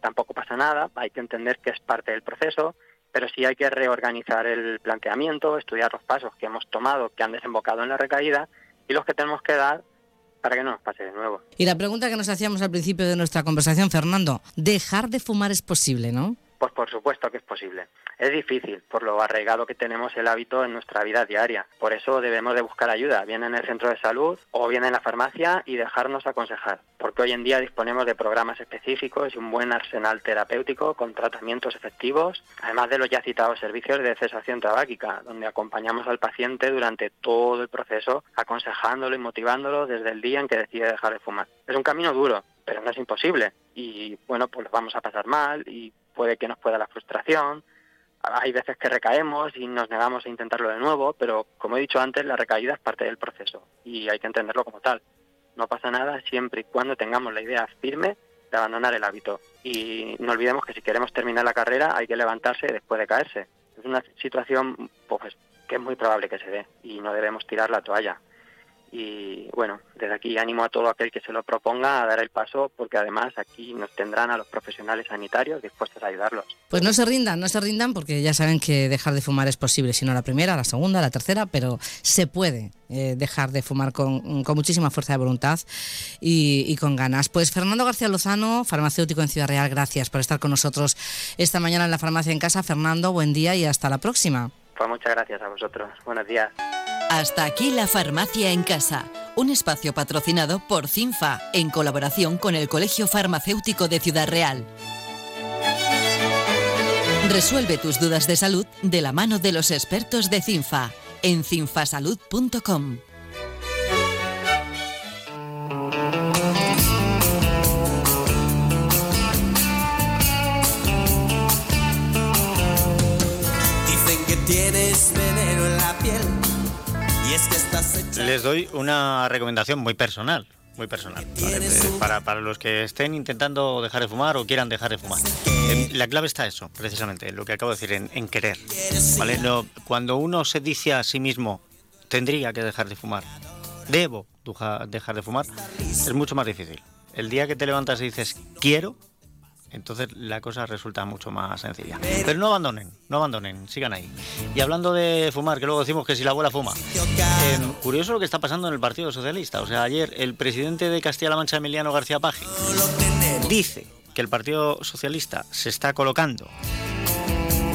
Tampoco pasa nada, hay que entender que es parte del proceso, pero sí hay que reorganizar el planteamiento, estudiar los pasos que hemos tomado, que han desembocado en la recaída y los que tenemos que dar para que no nos pase de nuevo. Y la pregunta que nos hacíamos al principio de nuestra conversación, Fernando, dejar de fumar es posible, ¿no? Pues por supuesto que es posible. Es difícil por lo arraigado que tenemos el hábito en nuestra vida diaria. Por eso debemos de buscar ayuda, bien en el centro de salud o bien en la farmacia y dejarnos aconsejar. Porque hoy en día disponemos de programas específicos y un buen arsenal terapéutico con tratamientos efectivos, además de los ya citados servicios de cesación tabáquica, donde acompañamos al paciente durante todo el proceso, aconsejándolo y motivándolo desde el día en que decide dejar de fumar. Es un camino duro, pero no es imposible. Y bueno, pues lo vamos a pasar mal y puede que nos pueda la frustración. Hay veces que recaemos y nos negamos a intentarlo de nuevo, pero como he dicho antes, la recaída es parte del proceso y hay que entenderlo como tal. No pasa nada siempre y cuando tengamos la idea firme de abandonar el hábito. Y no olvidemos que si queremos terminar la carrera hay que levantarse después de caerse. Es una situación pues, que es muy probable que se dé y no debemos tirar la toalla y bueno, desde aquí animo a todo aquel que se lo proponga a dar el paso porque además aquí nos tendrán a los profesionales sanitarios dispuestos a ayudarlos. Pues no se rindan, no se rindan porque ya saben que dejar de fumar es posible, si no la primera, la segunda, la tercera, pero se puede eh, dejar de fumar con, muchísima fuerza de voluntad y, con ganas. Pues Fernando García Lozano, farmacéutico en Ciudad Real, gracias por estar con nosotros esta mañana en la farmacia en casa. Fernando, buen día y hasta la próxima. Pues muchas gracias a vosotros. Buenos días. Hasta aquí la farmacia en casa, un espacio patrocinado por CINFA en colaboración con el Colegio Farmacéutico de Ciudad Real. Resuelve tus dudas de salud de la mano de los expertos de CINFA en cinfasalud.com. Les doy una recomendación muy personal, muy personal, ¿vale? Eh, para, para los que estén intentando dejar de fumar o quieran dejar de fumar. Eh, La clave está eso, precisamente, lo que acabo de decir, en, en querer. ¿vale? No, cuando uno se dice a sí mismo, tendría que dejar de fumar, debo dejar de fumar, es mucho más difícil. El día que te levantas y dices, quiero, entonces la cosa resulta mucho más sencilla. Pero no abandonen, no abandonen, sigan ahí. Y hablando de fumar, que luego decimos que si la abuela fuma. eh, curioso lo que está pasando en el Partido Socialista. O sea, ayer el presidente de Castilla-La Mancha, Emiliano García Paje, dice que el Partido Socialista se está colocando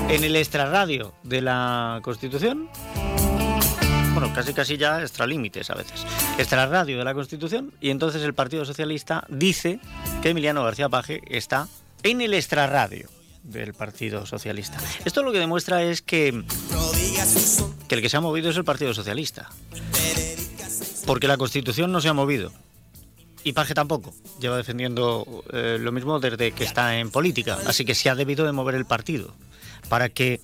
en el extrarradio de la Constitución. Bueno, casi casi ya extralímites a veces. Extrarradio de la Constitución y entonces el Partido Socialista dice que Emiliano García Paje está en el extrarradio del Partido Socialista. Esto lo que demuestra es que, el que se ha movido es el Partido Socialista. Porque la Constitución no se ha movido. Y Paje tampoco. Lleva defendiendo eh, lo mismo desde que está en política. Así que se ha debido de mover el partido. Para que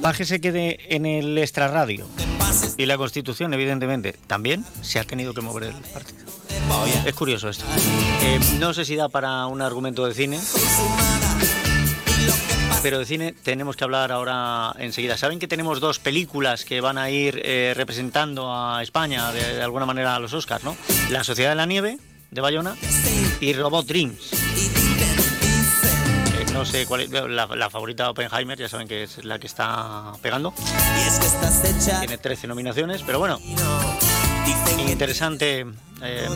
Paje se quede en el extrarradio. Y la Constitución, evidentemente, también se ha tenido que mover el partido. Es curioso esto. Eh, no sé si da para un argumento de cine. Pero de cine tenemos que hablar ahora enseguida. ¿Saben que tenemos dos películas que van a ir eh, representando a España de, alguna manera a los Oscars, ¿no? La Sociedad de la Nieve, de Bayona, y Robot Dreams. Eh, no sé cuál es la, la favorita de Oppenheimer, ya saben que es la que está pegando. Tiene 13 nominaciones, pero bueno. Interesante. eh,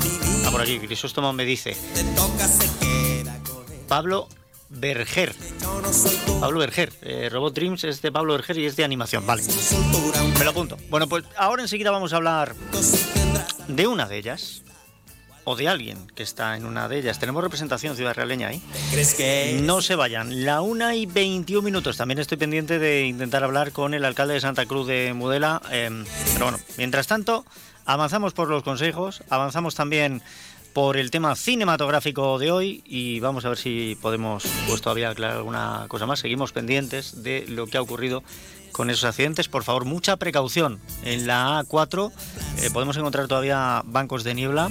ah, por aquí, Crisóstomo me dice. Pablo Berger. Pablo Berger. Eh, Robot Dreams es de Pablo Berger y es de animación. Vale. Me lo apunto. Bueno, pues ahora enseguida vamos a hablar de una de ellas. O de alguien que está en una de ellas. Tenemos representación ciudad realeña ahí. No se vayan. La una y 21 minutos. También estoy pendiente de intentar hablar con el alcalde de Santa Cruz de Mudela. eh, pero bueno, mientras tanto, avanzamos por los consejos. Avanzamos también por el tema cinematográfico de hoy y vamos a ver si podemos pues todavía aclarar alguna cosa más. Seguimos pendientes de lo que ha ocurrido con esos accidentes. Por favor, mucha precaución. En la A4 eh, podemos encontrar todavía bancos de niebla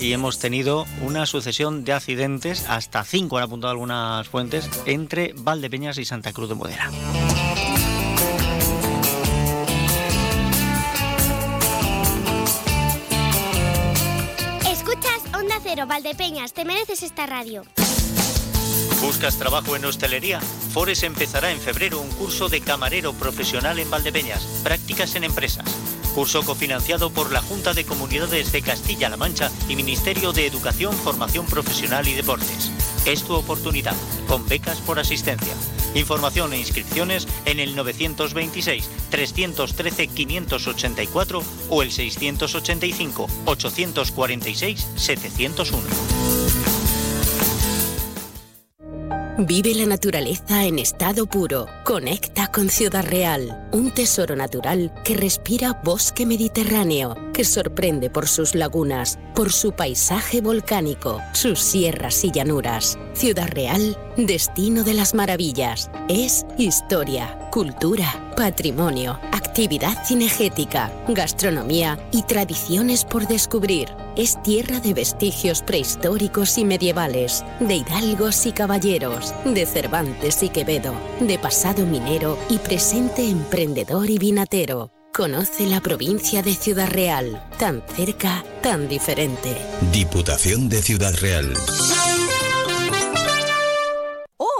y hemos tenido una sucesión de accidentes, hasta cinco han apuntado algunas fuentes, entre Valdepeñas y Santa Cruz de Modera. Valdepeñas, te mereces esta radio. ¿Buscas trabajo en hostelería? Fores empezará en febrero un curso de camarero profesional en Valdepeñas, prácticas en empresas. Curso cofinanciado por la Junta de Comunidades de Castilla-La Mancha y Ministerio de Educación, Formación Profesional y Deportes. Es tu oportunidad, con becas por asistencia. Información e inscripciones en el 926-313-584 o el 685-846-701. Vive la naturaleza en estado puro. Conecta con Ciudad Real, un tesoro natural que respira bosque mediterráneo, que sorprende por sus lagunas, por su paisaje volcánico, sus sierras y llanuras. Ciudad Real, destino de las maravillas. Es historia, cultura, patrimonio, actividad cinegética, gastronomía y tradiciones por descubrir. Es tierra de vestigios prehistóricos y medievales, de hidalgos y caballeros, de Cervantes y Quevedo, de pasado minero y presente emprendedor y vinatero. Conoce la provincia de Ciudad Real, tan cerca, tan diferente. Diputación de Ciudad Real.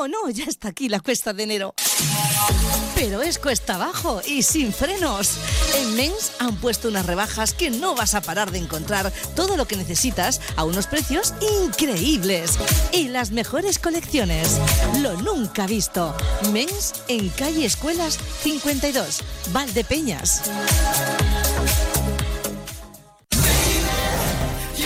No, ya está aquí la cuesta de enero. Pero es cuesta abajo y sin frenos. En Men's han puesto unas rebajas que no vas a parar de encontrar todo lo que necesitas a unos precios increíbles. Y las mejores colecciones. Lo nunca visto. Men's en calle Escuelas 52, Valdepeñas.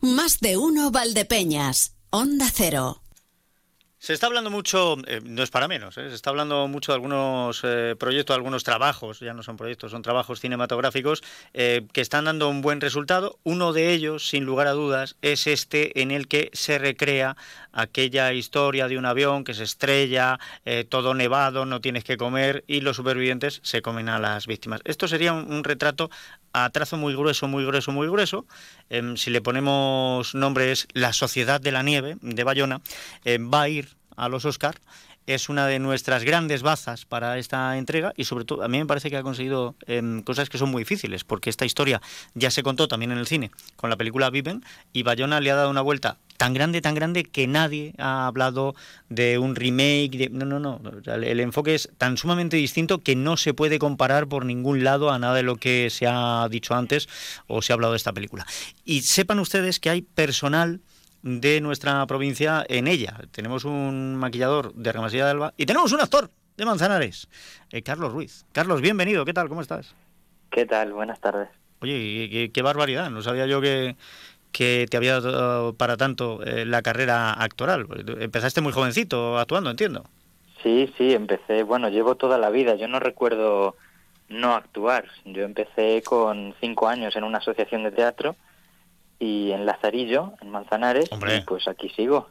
Más de uno Valdepeñas. Onda Cero. Se está hablando mucho, eh, no es para menos, eh, se está hablando mucho de algunos eh, proyectos, algunos trabajos, ya no son proyectos, son trabajos cinematográficos que están dando un buen resultado. Uno de ellos, sin lugar a dudas, es este en el que se recrea aquella historia de un avión que se estrella, todo nevado, no tienes que comer y los supervivientes se comen a las víctimas. Esto sería un, retrato a trazo muy grueso, muy grueso, muy grueso. Em, si le ponemos nombres La Sociedad de la Nieve de Bayona, va a ir a los Oscar, es una de nuestras grandes bazas para esta entrega y sobre todo a mí me parece que ha conseguido em, cosas que son muy difíciles porque esta historia ya se contó también en el cine con la película Viven y Bayona le ha dado una vuelta tan grande, tan grande que nadie ha hablado de un remake, no, no, no, el enfoque es tan sumamente distinto que no se puede comparar por ningún lado a nada de lo que se ha dicho antes o se ha hablado de esta película. Y sepan ustedes que hay personal de nuestra provincia en ella. Tenemos un maquillador de Ramasilla de Alba y tenemos un actor de Manzanares, eh, Carlos Ruiz. Carlos, bienvenido, ¿qué tal? ¿Cómo estás? ¿Qué tal? Buenas tardes. Oye, qué, barbaridad, no sabía yo que, que te había dado para tanto eh, la carrera actoral. Empezaste muy jovencito actuando, entiendo. Sí, sí, empecé, bueno, llevo toda la vida, yo no recuerdo no actuar. Yo empecé con cinco años en una asociación de teatro y en Lazarillo, en Manzanares, y pues aquí sigo.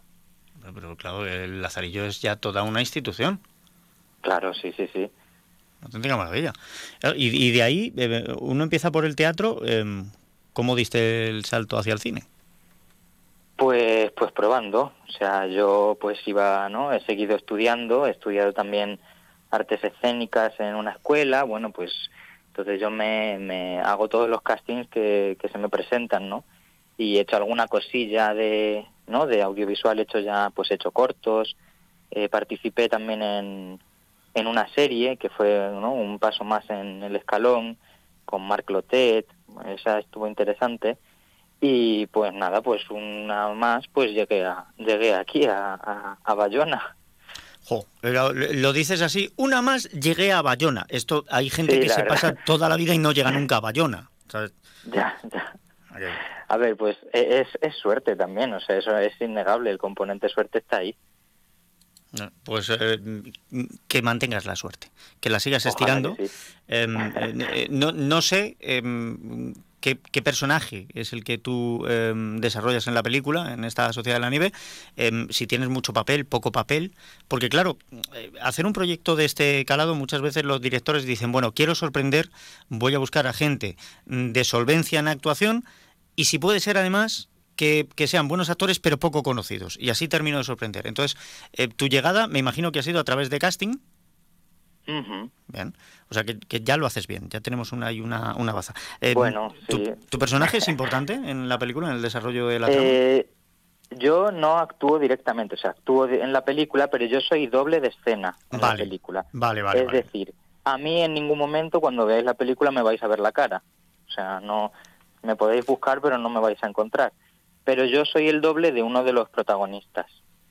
Pero claro, el Lazarillo es ya toda una institución. Claro, sí, sí, sí. Auténtica maravilla. Y, de ahí, eh, uno empieza por el teatro, em, ¿cómo diste el salto hacia el cine? Pues, pues probando. O sea, yo pues iba, ¿no? He seguido estudiando, he estudiado también artes escénicas en una escuela, bueno, pues entonces yo me, me hago todos los castings que, que se me presentan, ¿no? y he hecho alguna cosilla de, ¿no? de audiovisual, he hecho ya, pues he hecho cortos, eh, participé también en, en una serie que fue ¿no? un paso más en el escalón con Marc Lotet, esa estuvo interesante y pues nada, pues una más, pues llegué a, llegué aquí a, a, Bayona. Jo, lo, dices así, una más llegué a Bayona. Esto hay gente que se pasa toda la vida y no llega [laughs] nunca a Bayona. Ya, ya. A ver, pues e, es, es suerte también, o sea, eso es innegable, el componente suerte está ahí. Pues eh, que mantengas la suerte, que la sigas estirando. Em, eh, no, no, sé em, qué, qué, personaje es el que tú em, desarrollas en la película, en esta Sociedad de la Nieve, si tienes mucho papel, poco papel, porque claro, eh, hacer un proyecto de este calado muchas veces los directores dicen, bueno, quiero sorprender, voy a buscar a gente de solvencia en actuación y si puede ser además que, sean buenos actores pero poco conocidos. Y así termino de sorprender. Entonces, eh, tu llegada me imagino que ha sido a través de casting. Bien. O sea que, ya lo haces bien, ya tenemos una una, una baza. Eh, bueno, ¿tu, personaje es importante en la película, en el desarrollo de la eh, Yo no actúo directamente, o sea, actúo en la película, pero yo soy doble de escena en la película. Vale, vale. Es decir, a mí en ningún momento cuando veáis la película me vais a ver la cara. O sea, no, me podéis buscar, pero no me vais a encontrar. Pero yo soy el doble de uno de los protagonistas.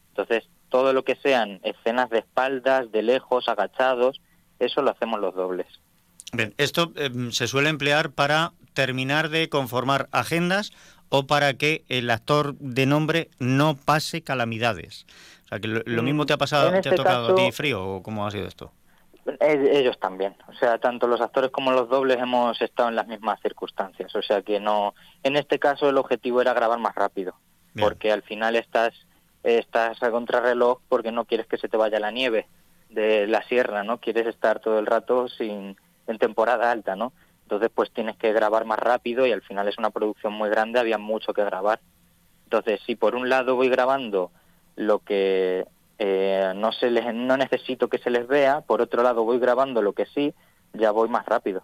Entonces, todo lo que sean escenas de espaldas, de lejos, agachados, eso lo hacemos los dobles. Bien, esto em, se suele emplear para terminar de conformar agendas o para que el actor de nombre no pase calamidades. O sea, que lo, mismo te ha pasado, te ha este tocado a ti frío o cómo ha sido esto. Ellos también, o sea, tanto los actores como los dobles hemos estado en las mismas circunstancias, o sea que no, en este caso el objetivo era grabar más rápido, porque al final estás, estás a contrarreloj porque no quieres que se te vaya la nieve de la sierra, ¿no? Quieres estar todo el rato sin, en temporada alta, ¿no? Entonces pues tienes que grabar más rápido y al final es una producción muy grande, había mucho que grabar. Entonces si por un lado voy grabando lo que eh, no, se les, no necesito que se les vea, por otro lado voy grabando lo que sí, ya voy más rápido.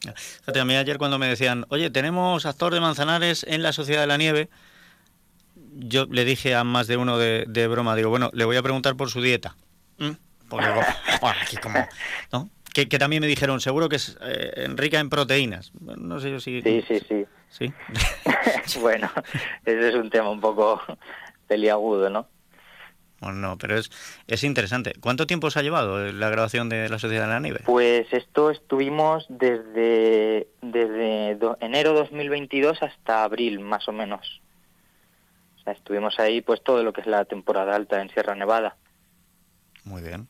Fíjate, a mí ayer cuando me decían, oye, tenemos actor de Manzanares en la Sociedad de la Nieve, yo le dije a más de uno de, broma, digo, bueno, le voy a preguntar por su dieta. ¿Mm? Porque, [laughs] aquí como, ¿no? Que, también me dijeron, seguro que es eh, rica en proteínas. No sé yo si... Sí, sí, sí. ¿Sí? [laughs] bueno, ese es un tema un poco peliagudo, ¿no? No, pero es, es interesante. ¿Cuánto tiempo se ha llevado la grabación de La Sociedad de la Nieve? Pues esto estuvimos desde, desde enero 2022 hasta abril, más o menos. O sea, estuvimos ahí pues todo lo que es la temporada alta en Sierra Nevada. Muy bien.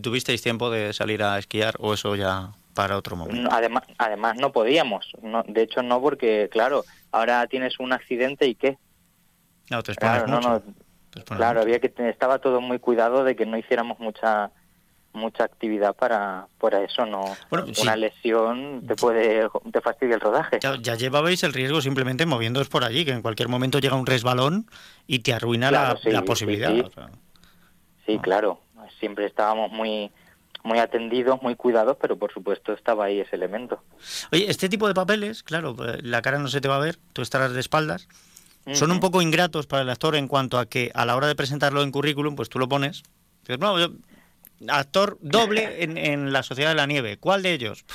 ¿Tuvisteis tiempo de salir a esquiar o eso ya para otro momento? Además, además no podíamos. No, de hecho, no, porque, claro, ahora tienes un accidente y ¿qué? No, te claro, no, claro, había que estaba todo muy cuidado de que no hiciéramos mucha mucha actividad para, para eso, no una lesión te puede te fastidia el rodaje. Ya, llevabais el riesgo simplemente moviéndoos por allí, que en cualquier momento llega un resbalón y te arruina la, posibilidad. Sí, claro, siempre estábamos muy muy atendidos, muy cuidados, pero por supuesto estaba ahí ese elemento. Oye, este tipo de papeles, claro, pues, la cara no se te va a ver, tú estarás de espaldas, son un poco ingratos para el actor en cuanto a que a la hora de presentarlo en currículum, pues tú lo pones, dices, no, actor doble en, la Sociedad de la Nieve, ¿cuál de ellos? [laughs]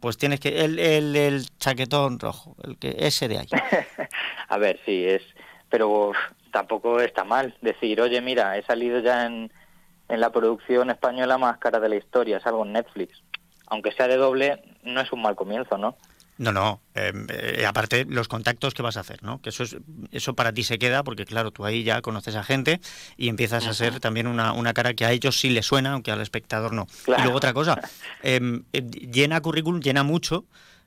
Pues tienes que, el, el, el chaquetón rojo, el que ese de ahí. [laughs] a ver, sí, es, pero tampoco está mal decir, oye, mira, he salido ya en, en la producción española más cara de la historia, salgo en Netflix. Aunque sea de doble, no es un mal comienzo, ¿no? No, no. Em, eh, aparte, los contactos que vas a hacer, ¿no? Que eso, es, eso para ti se queda porque, claro, tú ahí ya conoces a gente y empiezas a ser también una, una, cara que a ellos sí les suena, aunque al espectador no. Y luego otra cosa, [laughs] em, eh, llena currículum, llena mucho.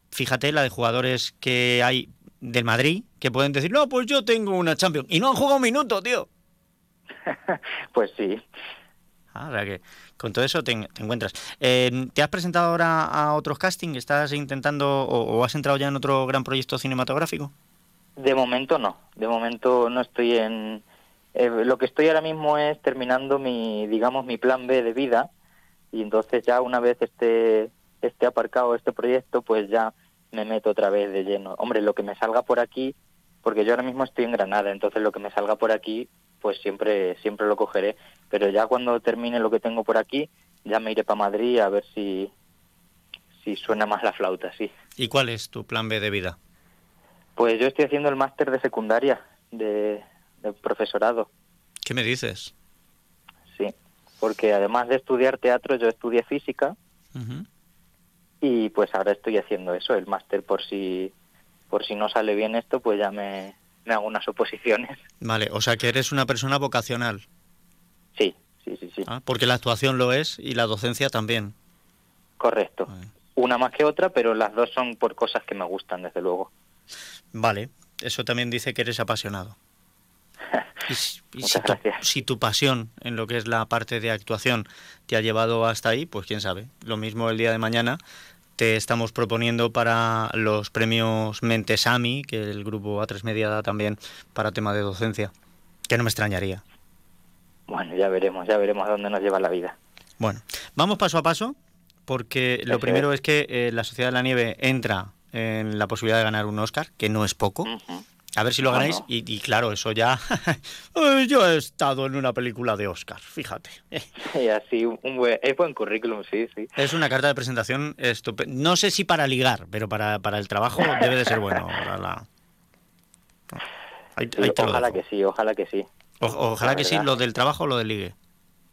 Fíjate la de jugadores que hay del Madrid que pueden decir, no, pues yo tengo una Champions. Y no han jugado un minuto, tío. [laughs] pues sí. Ah, o sea que con todo eso te, encuentras. Eh, ¿Te has presentado ahora a otros castings? ¿Estás intentando o, has entrado ya en otro gran proyecto cinematográfico? De momento no. De momento no estoy en... Eh, lo que estoy ahora mismo es terminando mi, digamos, mi plan B de vida y entonces ya una vez esté, esté aparcado este proyecto, pues ya me meto otra vez de lleno. Hombre, lo que me salga por aquí, porque yo ahora mismo estoy en Granada, entonces lo que me salga por aquí, pues siempre siempre lo cogeré. Pero ya cuando termine lo que tengo por aquí, ya me iré para Madrid a ver si, si suena más la flauta, sí. ¿Y cuál es tu plan B de vida? Pues yo estoy haciendo el máster de secundaria, de, profesorado. ¿Qué me dices? Sí, porque además de estudiar teatro, yo estudié física y pues ahora estoy haciendo eso, el máster por si por si no sale bien esto, pues ya me, me hago unas oposiciones. Vale, o sea que eres una persona vocacional. Sí, sí, sí, sí. Ah, porque la actuación lo es y la docencia también. Correcto. Una más que otra, pero las dos son por cosas que me gustan, desde luego. Vale, eso también dice que eres apasionado. [laughs] y, si, tu, si, tu, pasión en lo que es la parte de actuación te ha llevado hasta ahí, pues quién sabe. Lo mismo el día de mañana te estamos proponiendo para los premios Mentesami, que el grupo A3 Media da también para tema de docencia, que no me extrañaría. Bueno, ya veremos, ya veremos a dónde nos lleva la vida. Bueno, vamos paso a paso, porque lo primero es, que eh, la Sociedad de la Nieve entra en la posibilidad de ganar un Oscar, que no es poco. A ver si lo ganáis. Y, claro, eso ya. [laughs] Yo he estado en una película de Oscar, fíjate. [laughs] Y así, un buen, es buen currículum, sí, sí. Es una carta de presentación estupenda. No sé si para ligar, pero para, para el trabajo debe de ser bueno. ojalá que sí, ojalá que sí. ojalá que sí, lo del trabajo o lo del ligue.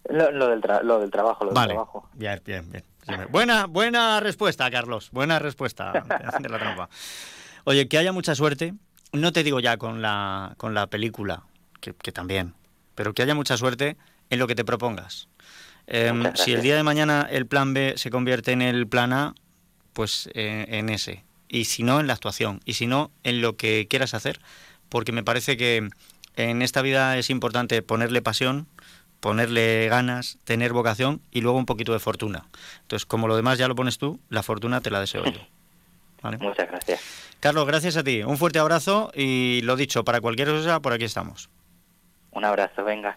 Lo, del, lo del trabajo, lo vale. del trabajo. Bien, bien, bien. Buena, buena respuesta, Carlos. Buena respuesta [laughs] de la trampa. Oye, que haya mucha suerte no te digo ya con la, con la película, que, también, pero que haya mucha suerte en lo que te propongas. Em, si el día de mañana el plan B se convierte en el plan A, pues eh, en ese. Y si no, en la actuación. Y si no, en lo que quieras hacer. Porque me parece que en esta vida es importante ponerle pasión, ponerle ganas, tener vocación y luego un poquito de fortuna. Entonces, como lo demás ya lo pones tú, la fortuna te la deseo yo. [laughs] Muchas gracias. Carlos, gracias a ti. Un fuerte abrazo y lo dicho, para cualquier cosa, por aquí estamos. Un abrazo, venga.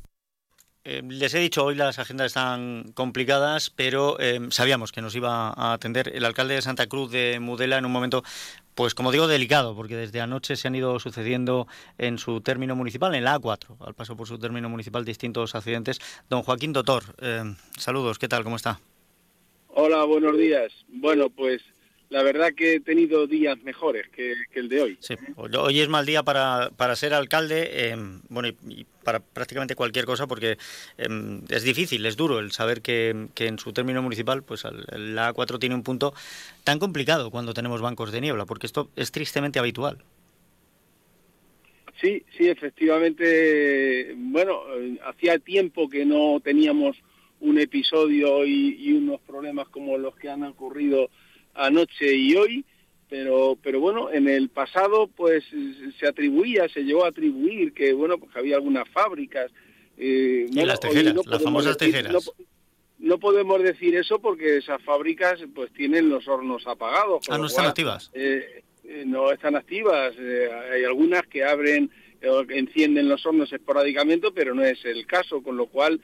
Eh, les he dicho, hoy las agendas están complicadas, pero eh, sabíamos que nos iba a atender el alcalde de Santa Cruz de Mudela en un momento, pues como digo, delicado, porque desde anoche se han ido sucediendo en su término municipal, en la A4, al paso por su término municipal, distintos accidentes. Don Joaquín Dotor, eh, saludos, ¿qué tal? ¿Cómo está? Hola, buenos días. Bueno, pues la verdad que he tenido días mejores que, el de hoy. Sí, hoy es mal día para, para ser alcalde, eh, bueno, y, para prácticamente cualquier cosa, porque eh, es difícil, es duro el saber que, que en su término municipal, pues la A4 tiene un punto tan complicado cuando tenemos bancos de niebla, porque esto es tristemente habitual. Sí, sí, efectivamente, bueno, hacía tiempo que no teníamos un episodio y, y unos problemas como los que han ocurrido anoche y hoy, pero pero bueno, en el pasado pues se atribuía, se llegó a atribuir que bueno, pues había algunas fábricas. Eh, y las tejeras, las famosas tejeras. No, podemos decir eso porque esas fábricas pues tienen los hornos apagados. Ah, no están activas. Eh, eh, no están activas. Eh, hay algunas que abren, encienden los hornos esporádicamente, pero no es el caso, con lo cual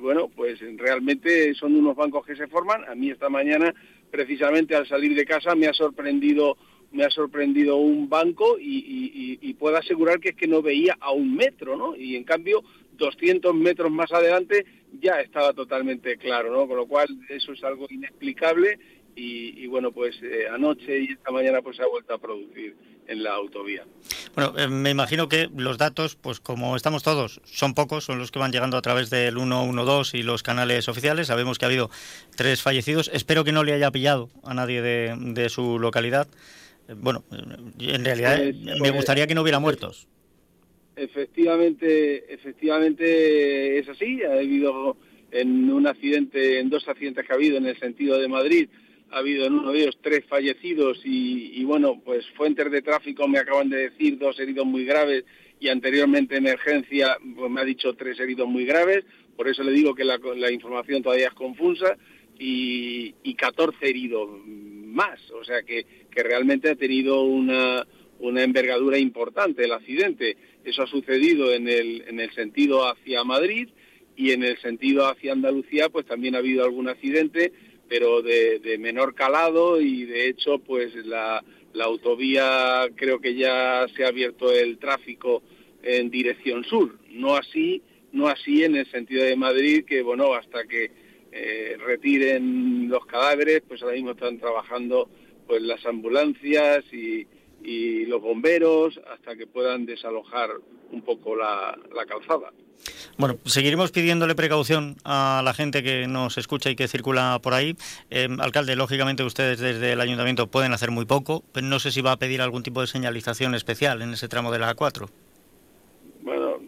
bueno, pues realmente son unos bancos que se forman. A mí esta mañana precisamente al salir de casa me ha sorprendido me ha sorprendido un banco y, puedo asegurar que es que no veía a un metro, ¿no? Y en cambio 200 metros más adelante ya estaba totalmente claro, ¿no? Con lo cual eso es algo inexplicable y, bueno, pues eh, anoche y esta mañana pues se ha vuelto a producir en la autovía. Bueno, eh, me imagino que los datos, pues como estamos todos, son pocos, son los que van llegando a través del 112 y los canales oficiales. Sabemos que ha habido tres fallecidos. Espero que no le haya pillado a nadie de, su localidad. Eh, bueno, en realidad pues, me pues, gustaría que no hubiera muertos. Efectivamente, efectivamente es así. Ha habido en un accidente, en dos accidentes que ha habido en el sentido de Madrid, ha habido en uno de ellos tres fallecidos y, bueno, pues fuentes de tráfico me acaban de decir dos heridos muy graves y anteriormente emergencia pues me ha dicho tres heridos muy graves, por eso le digo que la, información todavía es confusa y, y 14 heridos más, o sea que, que realmente ha tenido una, una envergadura importante el accidente. Eso ha sucedido en el, en el sentido hacia Madrid y en el sentido hacia Andalucía pues también ha habido algún accidente pero de, menor calado y de hecho pues la, autovía creo que ya se ha abierto el tráfico en dirección sur, no así, no así en el sentido de Madrid que bueno hasta que eh, retiren los cadáveres pues ahora mismo están trabajando pues las ambulancias y, y los bomberos hasta que puedan desalojar un poco la, calzada. Bueno, seguiremos pidiéndole precaución a la gente que nos escucha y que circula por ahí. Eh, alcalde, lógicamente ustedes desde el ayuntamiento pueden hacer muy poco, pero no sé si va a pedir algún tipo de señalización especial en ese tramo de la A4. Bueno,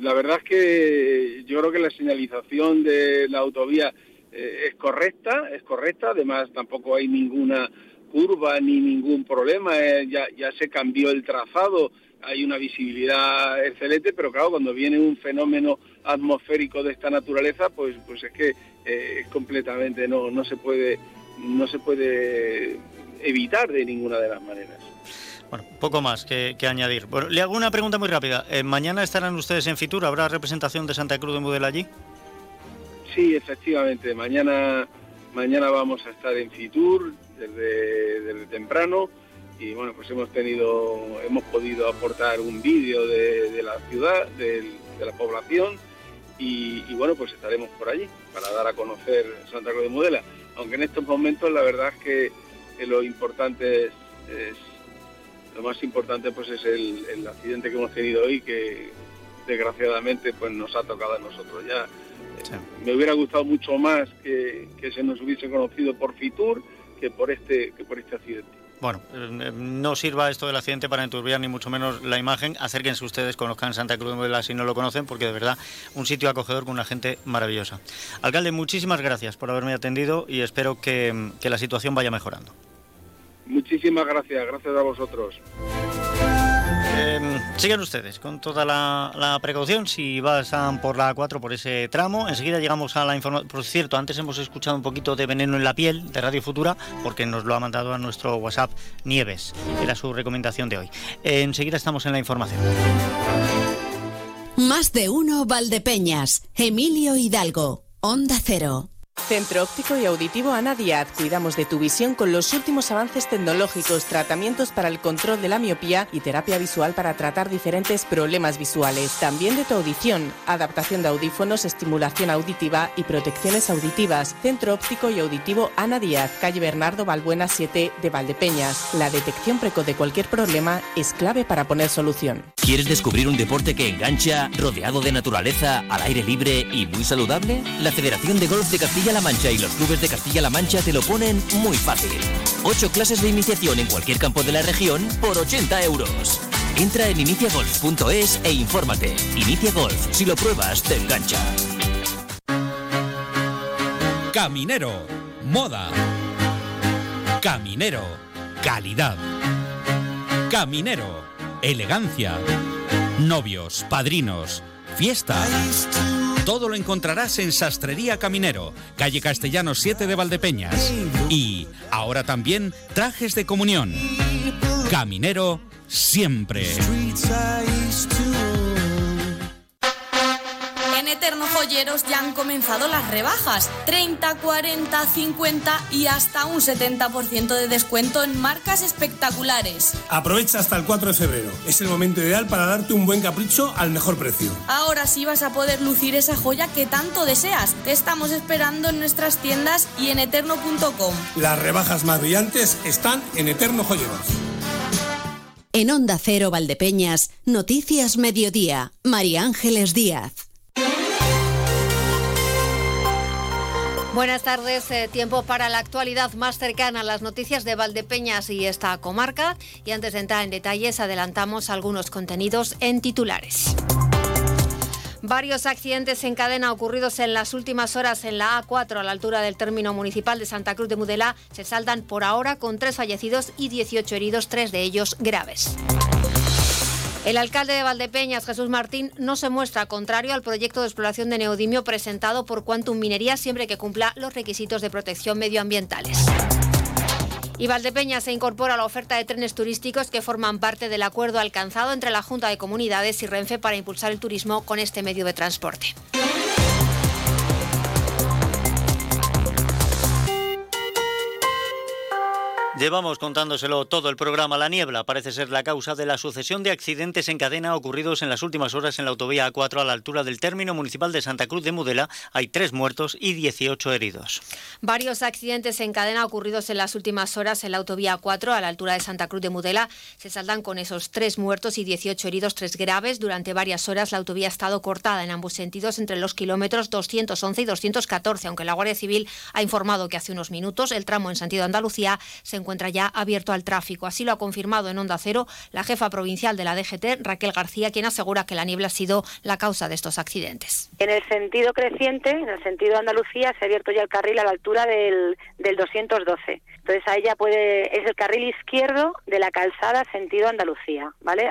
la verdad es que yo creo que la señalización de la autovía eh, es correcta, es correcta, además tampoco hay ninguna curva ni ningún problema, eh, ya, ya se cambió el trazado, hay una visibilidad excelente, pero claro, cuando viene un fenómeno atmosférico de esta naturaleza, pues, pues es que eh, completamente no, no se puede no se puede evitar de ninguna de las maneras. Bueno, poco más que, añadir. Bueno, le hago una pregunta muy rápida. Eh, ¿Mañana estarán ustedes en Fitur? ¿Habrá representación de Santa Cruz de Mudela allí? Sí, efectivamente. Mañana, mañana vamos a estar en Fitur desde, temprano y bueno, pues hemos tenido, hemos podido aportar un vídeo de, la ciudad, de, la población y, bueno, pues estaremos por allí para dar a conocer Santa Cruz de Mudela. Aunque en estos momentos la verdad es que, lo importante es lo más importante pues es el, accidente que hemos tenido hoy que desgraciadamente pues nos ha tocado a nosotros ya. Me hubiera gustado mucho más que, se nos hubiese conocido por Fitur que por este que por este accidente bueno, eh, no sirva esto del accidente para enturbiar ni mucho menos la imagen. Acérquense ustedes, conozcan Santa Cruz de Modela si no lo conocen, porque de verdad un sitio acogedor con una gente maravillosa. Alcalde, muchísimas gracias por haberme atendido y espero que la situación vaya mejorando. Muchísimas gracias, gracias a vosotros. Eh, sigan ustedes con toda la, precaución si pasan por la 4 por ese tramo. Enseguida llegamos a la información. Por cierto, antes hemos escuchado un poquito de veneno en la piel de Radio Futura porque nos lo ha mandado a nuestro WhatsApp Nieves. Era su recomendación de hoy. enseguida estamos en la información. Más de uno Valdepeñas. Emilio Hidalgo. Onda Cero. Centro Óptico y Auditivo Ana Díaz. Cuidamos de tu visión con los últimos avances tecnológicos, tratamientos para el control de la miopía y terapia visual para tratar diferentes problemas visuales. También de tu audición, adaptación de audífonos, estimulación auditiva y protecciones auditivas. Centro Óptico y Auditivo Ana Díaz, calle Bernardo Balbuena 7 de Valdepeñas. La detección precoz de cualquier problema es clave para poner solución. ¿Quieres descubrir un deporte que engancha, rodeado de naturaleza, al aire libre y muy saludable? La Federación de Golf de Castilla Castilla-La Mancha y los clubes de Castilla-La Mancha te lo ponen muy fácil. Ocho clases de iniciación en cualquier campo de la región por 80 euros. Entra en iniciagolf.es e infórmate. Inicia Golf, si lo pruebas, te engancha. Caminero, moda. Caminero, calidad. Caminero, elegancia. Novios, padrinos, fiesta. Todo lo encontrarás en Sastrería Caminero, calle Castellano 7 de Valdepeñas. Y ahora también trajes de comunión. Caminero siempre. Joyeros ya han comenzado las rebajas. 30, 40, 50 y hasta un 70% de descuento en marcas espectaculares. Aprovecha hasta el 4 de febrero. Es el momento ideal para darte un buen capricho al mejor precio. Ahora sí vas a poder lucir esa joya que tanto deseas. Te estamos esperando en nuestras tiendas y en eterno.com. Las rebajas más brillantes están en Eterno Joyeros. En Onda Cero Valdepeñas, Noticias Mediodía, María Ángeles Díaz. Buenas tardes, eh, tiempo para la actualidad más cercana las noticias de Valdepeñas y esta comarca. Y antes de entrar en detalles, adelantamos algunos contenidos en titulares. Varios accidentes en cadena ocurridos en las últimas horas en la A4 a la altura del término municipal de Santa Cruz de Mudela se saldan por ahora con tres fallecidos y 18 heridos, tres de ellos graves. El alcalde de Valdepeñas, Jesús Martín, no se muestra contrario al proyecto de exploración de neodimio presentado por Quantum Minería siempre que cumpla los requisitos de protección medioambientales. Y Valdepeñas se incorpora a la oferta de trenes turísticos que forman parte del acuerdo alcanzado entre la Junta de Comunidades y Renfe para impulsar el turismo con este medio de transporte. Llevamos contándoselo todo el programa. La niebla parece ser la causa de la sucesión de accidentes en cadena ocurridos en las últimas horas en la autovía A4 a la altura del término municipal de Santa Cruz de Mudela. Hay tres muertos y 18 heridos. Varios accidentes en cadena ocurridos en las últimas horas en la autovía A4 a la altura de Santa Cruz de Mudela se saldan con esos tres muertos y 18 heridos, tres graves. Durante varias horas la autovía ha estado cortada en ambos sentidos entre los kilómetros 211 y 214, aunque la Guardia Civil ha informado que hace unos minutos el tramo en sentido Andalucía se encuentra ya abierto al tráfico. Así lo ha confirmado en Onda Cero la jefa provincial de la DGT, Raquel García, quien asegura que la niebla ha sido la causa de estos accidentes. En el sentido creciente, en el sentido Andalucía, se ha abierto ya el carril a la altura del, del 212. Entonces ahí ya puede, es el carril izquierdo de la calzada sentido Andalucía, ¿vale?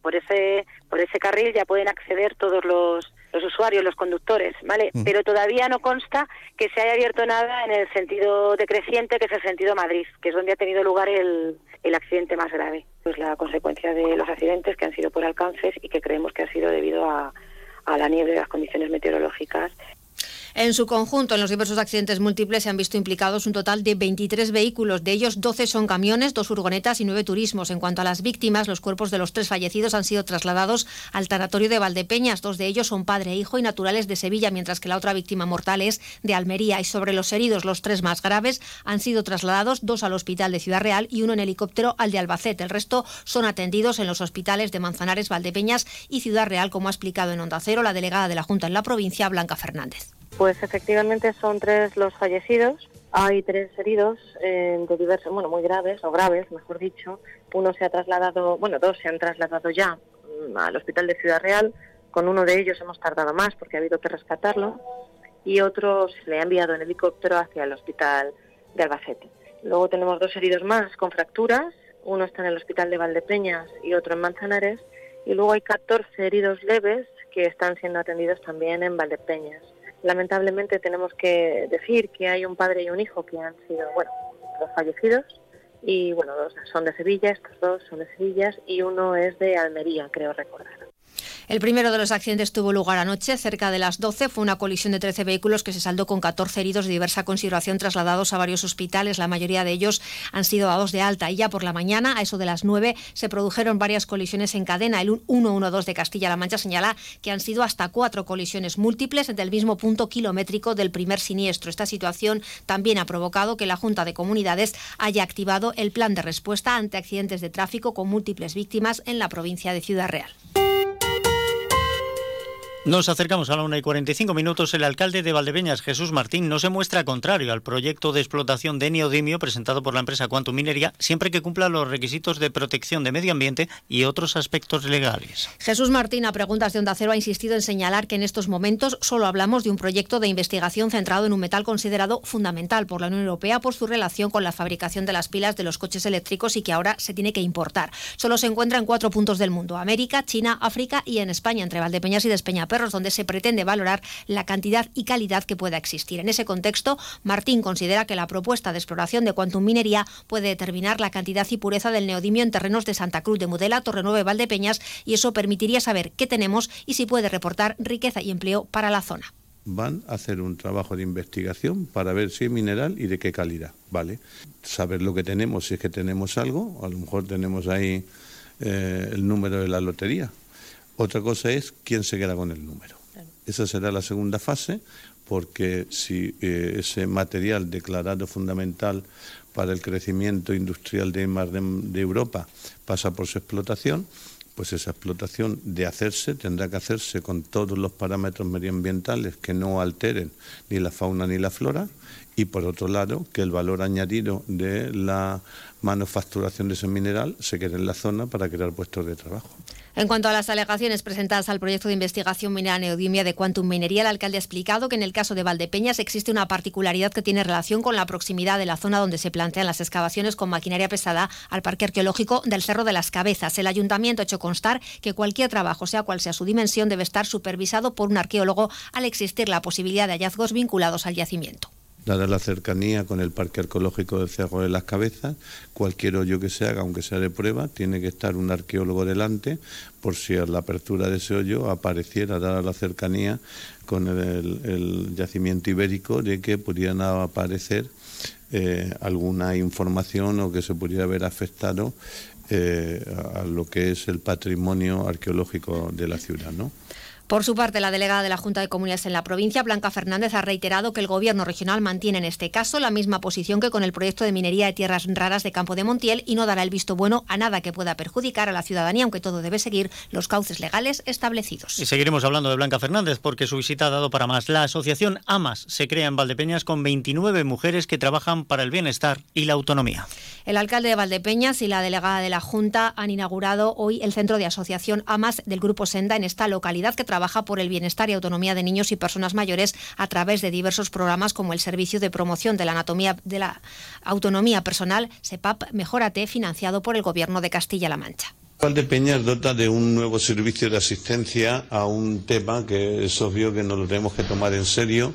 por ese por ese carril ya pueden acceder todos los los usuarios, los conductores, ¿vale? Mm. Pero todavía no consta que se haya abierto nada en el sentido decreciente, que es el sentido Madrid, que es donde ha tenido lugar el, el accidente más grave. Pues la consecuencia de los accidentes que han sido por alcances y que creemos que ha sido debido a, a la nieve y las condiciones meteorológicas En su conjunto, en los diversos accidentes múltiples se han visto implicados un total de 23 vehículos. De ellos, 12 son camiones, dos furgonetas y nueve turismos. En cuanto a las víctimas, los cuerpos de los tres fallecidos han sido trasladados al tanatorio de Valdepeñas. Dos de ellos son padre e hijo y naturales de Sevilla, mientras que la otra víctima mortal es de Almería. Y sobre los heridos, los tres más graves han sido trasladados, dos al hospital de Ciudad Real y uno en helicóptero al de Albacete. El resto son atendidos en los hospitales de Manzanares, Valdepeñas y Ciudad Real, como ha explicado en Onda Cero la delegada de la Junta en la provincia, Blanca Fernández. Pues efectivamente son tres los fallecidos. Hay tres heridos eh, de diversos, bueno, muy graves o graves, mejor dicho. Uno se ha trasladado, bueno, dos se han trasladado ya mm, al hospital de Ciudad Real. Con uno de ellos hemos tardado más porque ha habido que rescatarlo. Y otro se le ha enviado en helicóptero hacia el hospital de Albacete. Luego tenemos dos heridos más con fracturas. Uno está en el hospital de Valdepeñas y otro en Manzanares. Y luego hay 14 heridos leves que están siendo atendidos también en Valdepeñas. Lamentablemente tenemos que decir que hay un padre y un hijo que han sido, bueno, los fallecidos y bueno, dos son de Sevilla, estos dos son de Sevilla y uno es de Almería, creo recordar. El primero de los accidentes tuvo lugar anoche, cerca de las 12. Fue una colisión de 13 vehículos que se saldó con 14 heridos de diversa consideración trasladados a varios hospitales. La mayoría de ellos han sido dados de alta. Y ya por la mañana, a eso de las 9, se produjeron varias colisiones en cadena. El 112 de Castilla-La Mancha señala que han sido hasta cuatro colisiones múltiples del mismo punto kilométrico del primer siniestro. Esta situación también ha provocado que la Junta de Comunidades haya activado el plan de respuesta ante accidentes de tráfico con múltiples víctimas en la provincia de Ciudad Real. Nos acercamos a la 1 y 45 minutos. El alcalde de Valdepeñas, Jesús Martín, no se muestra contrario al proyecto de explotación de neodimio presentado por la empresa Quantum Minería, siempre que cumpla los requisitos de protección de medio ambiente y otros aspectos legales. Jesús Martín, a preguntas de Onda Cero, ha insistido en señalar que en estos momentos solo hablamos de un proyecto de investigación centrado en un metal considerado fundamental por la Unión Europea por su relación con la fabricación de las pilas de los coches eléctricos y que ahora se tiene que importar. Solo se encuentra en cuatro puntos del mundo: América, China, África y en España, entre Valdepeñas y Donde se pretende valorar la cantidad y calidad que pueda existir. En ese contexto, Martín considera que la propuesta de exploración de Quantum Minería puede determinar la cantidad y pureza del neodimio en terrenos de Santa Cruz de Mudela, Torrenueva y Valdepeñas y eso permitiría saber qué tenemos y si puede reportar riqueza y empleo para la zona van a hacer un trabajo de investigación para ver si es mineral y de qué calidad, ¿vale? Saber lo que tenemos, si es que tenemos algo, a lo mejor tenemos ahí eh, el número de la lotería. Otra cosa es quién se queda con el número. Esa será la segunda fase, porque si eh, ese material declarado fundamental para el crecimiento industrial de, de Europa pasa por su explotación, pues esa explotación de hacerse tendrá que hacerse con todos los parámetros medioambientales que no alteren ni la fauna ni la flora y por otro lado que el valor añadido de la manufacturación de ese mineral se quede en la zona para crear puestos de trabajo. En cuanto a las alegaciones presentadas al proyecto de investigación minera neodimia de Quantum Minería, el alcalde ha explicado que en el caso de Valdepeñas existe una particularidad que tiene relación con la proximidad de la zona donde se plantean las excavaciones con maquinaria pesada al Parque Arqueológico del Cerro de las Cabezas. El ayuntamiento ha hecho constar que cualquier trabajo, sea cual sea su dimensión, debe estar supervisado por un arqueólogo al existir la posibilidad de hallazgos vinculados al yacimiento. Dada la cercanía con el Parque Arqueológico del Cerro de las Cabezas, cualquier hoyo que se haga, aunque sea de prueba, tiene que estar un arqueólogo delante por si a la apertura de ese hoyo apareciera, dada la cercanía con el, yacimiento ibérico, de que pudieran aparecer eh, alguna información o que se pudiera haber afectado eh, a lo que es el patrimonio arqueológico de la ciudad, ¿no? Por su parte, la delegada de la Junta de Comunidades en la provincia, Blanca Fernández, ha reiterado que el Gobierno regional mantiene en este caso la misma posición que con el proyecto de minería de tierras raras de Campo de Montiel y no dará el visto bueno a nada que pueda perjudicar a la ciudadanía, aunque todo debe seguir los cauces legales establecidos. Y seguiremos hablando de Blanca Fernández porque su visita ha dado para más. La asociación AMAS se crea en Valdepeñas con 29 mujeres que trabajan para el bienestar y la autonomía. El alcalde de Valdepeñas y la delegada de la Junta han inaugurado hoy el centro de asociación AMAS del Grupo Senda en esta localidad que trabaja por el bienestar y autonomía de niños y personas mayores a través de diversos programas como el Servicio de Promoción de la Anatomía de la Autonomía Personal, SEPAP Mejórate, financiado por el Gobierno de Castilla-La Mancha. Valdepeñas dota de un nuevo servicio de asistencia a un tema que es obvio que nos lo tenemos que tomar en serio,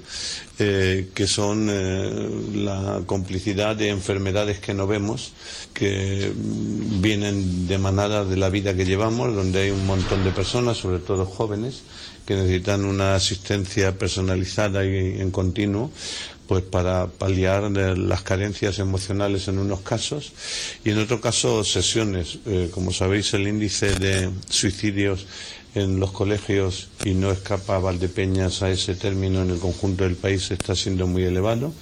eh, que son eh, la complicidad de enfermedades que no vemos, que vienen de manada de la vida que llevamos, donde hay un montón de personas, sobre todo jóvenes, que necesitan una asistencia personalizada y en continuo pues para paliar las carencias emocionales en unos casos y en otros casos sesiones. Eh, como sabéis, el índice de suicidios en los colegios y no escapa Valdepeñas a ese término en el conjunto del país está siendo muy elevado.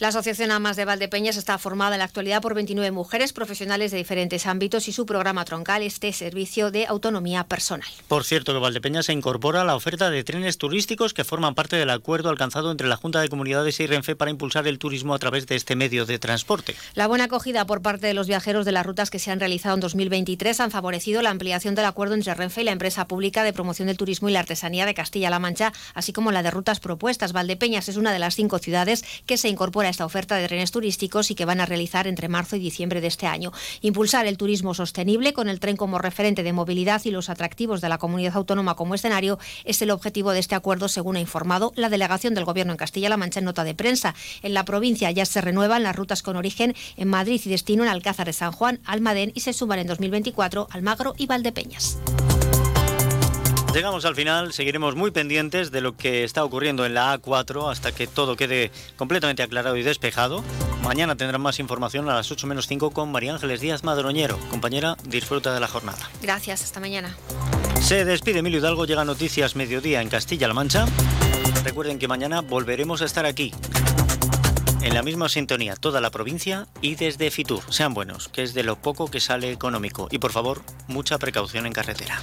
La Asociación Amas de Valdepeñas está formada en la actualidad por 29 mujeres profesionales de diferentes ámbitos y su programa troncal es este servicio de autonomía personal. Por cierto, que Valdepeñas se incorpora a la oferta de trenes turísticos que forman parte del acuerdo alcanzado entre la Junta de Comunidades y Renfe para impulsar el turismo a través de este medio de transporte. La buena acogida por parte de los viajeros de las rutas que se han realizado en 2023 han favorecido la ampliación del acuerdo entre Renfe y la empresa pública de promoción del turismo y la artesanía de Castilla-La Mancha, así como la de rutas propuestas. Valdepeñas es una de las cinco ciudades que se incorpora esta oferta de trenes turísticos y que van a realizar entre marzo y diciembre de este año. Impulsar el turismo sostenible con el tren como referente de movilidad y los atractivos de la comunidad autónoma como escenario es el objetivo de este acuerdo, según ha informado la delegación del Gobierno en Castilla-La Mancha en nota de prensa. En la provincia ya se renuevan las rutas con origen en Madrid y destino en Alcázar de San Juan, Almadén y se suman en 2024 Almagro y Valdepeñas. Llegamos al final, seguiremos muy pendientes de lo que está ocurriendo en la A4 hasta que todo quede completamente aclarado y despejado. Mañana tendrán más información a las 8 menos 5 con María Ángeles Díaz Madroñero. Compañera, disfruta de la jornada. Gracias, hasta mañana. Se despide Emilio Hidalgo, llega Noticias Mediodía en Castilla-La Mancha. Recuerden que mañana volveremos a estar aquí. En la misma sintonía, toda la provincia y desde Fitur. Sean buenos, que es de lo poco que sale económico. Y por favor, mucha precaución en carretera.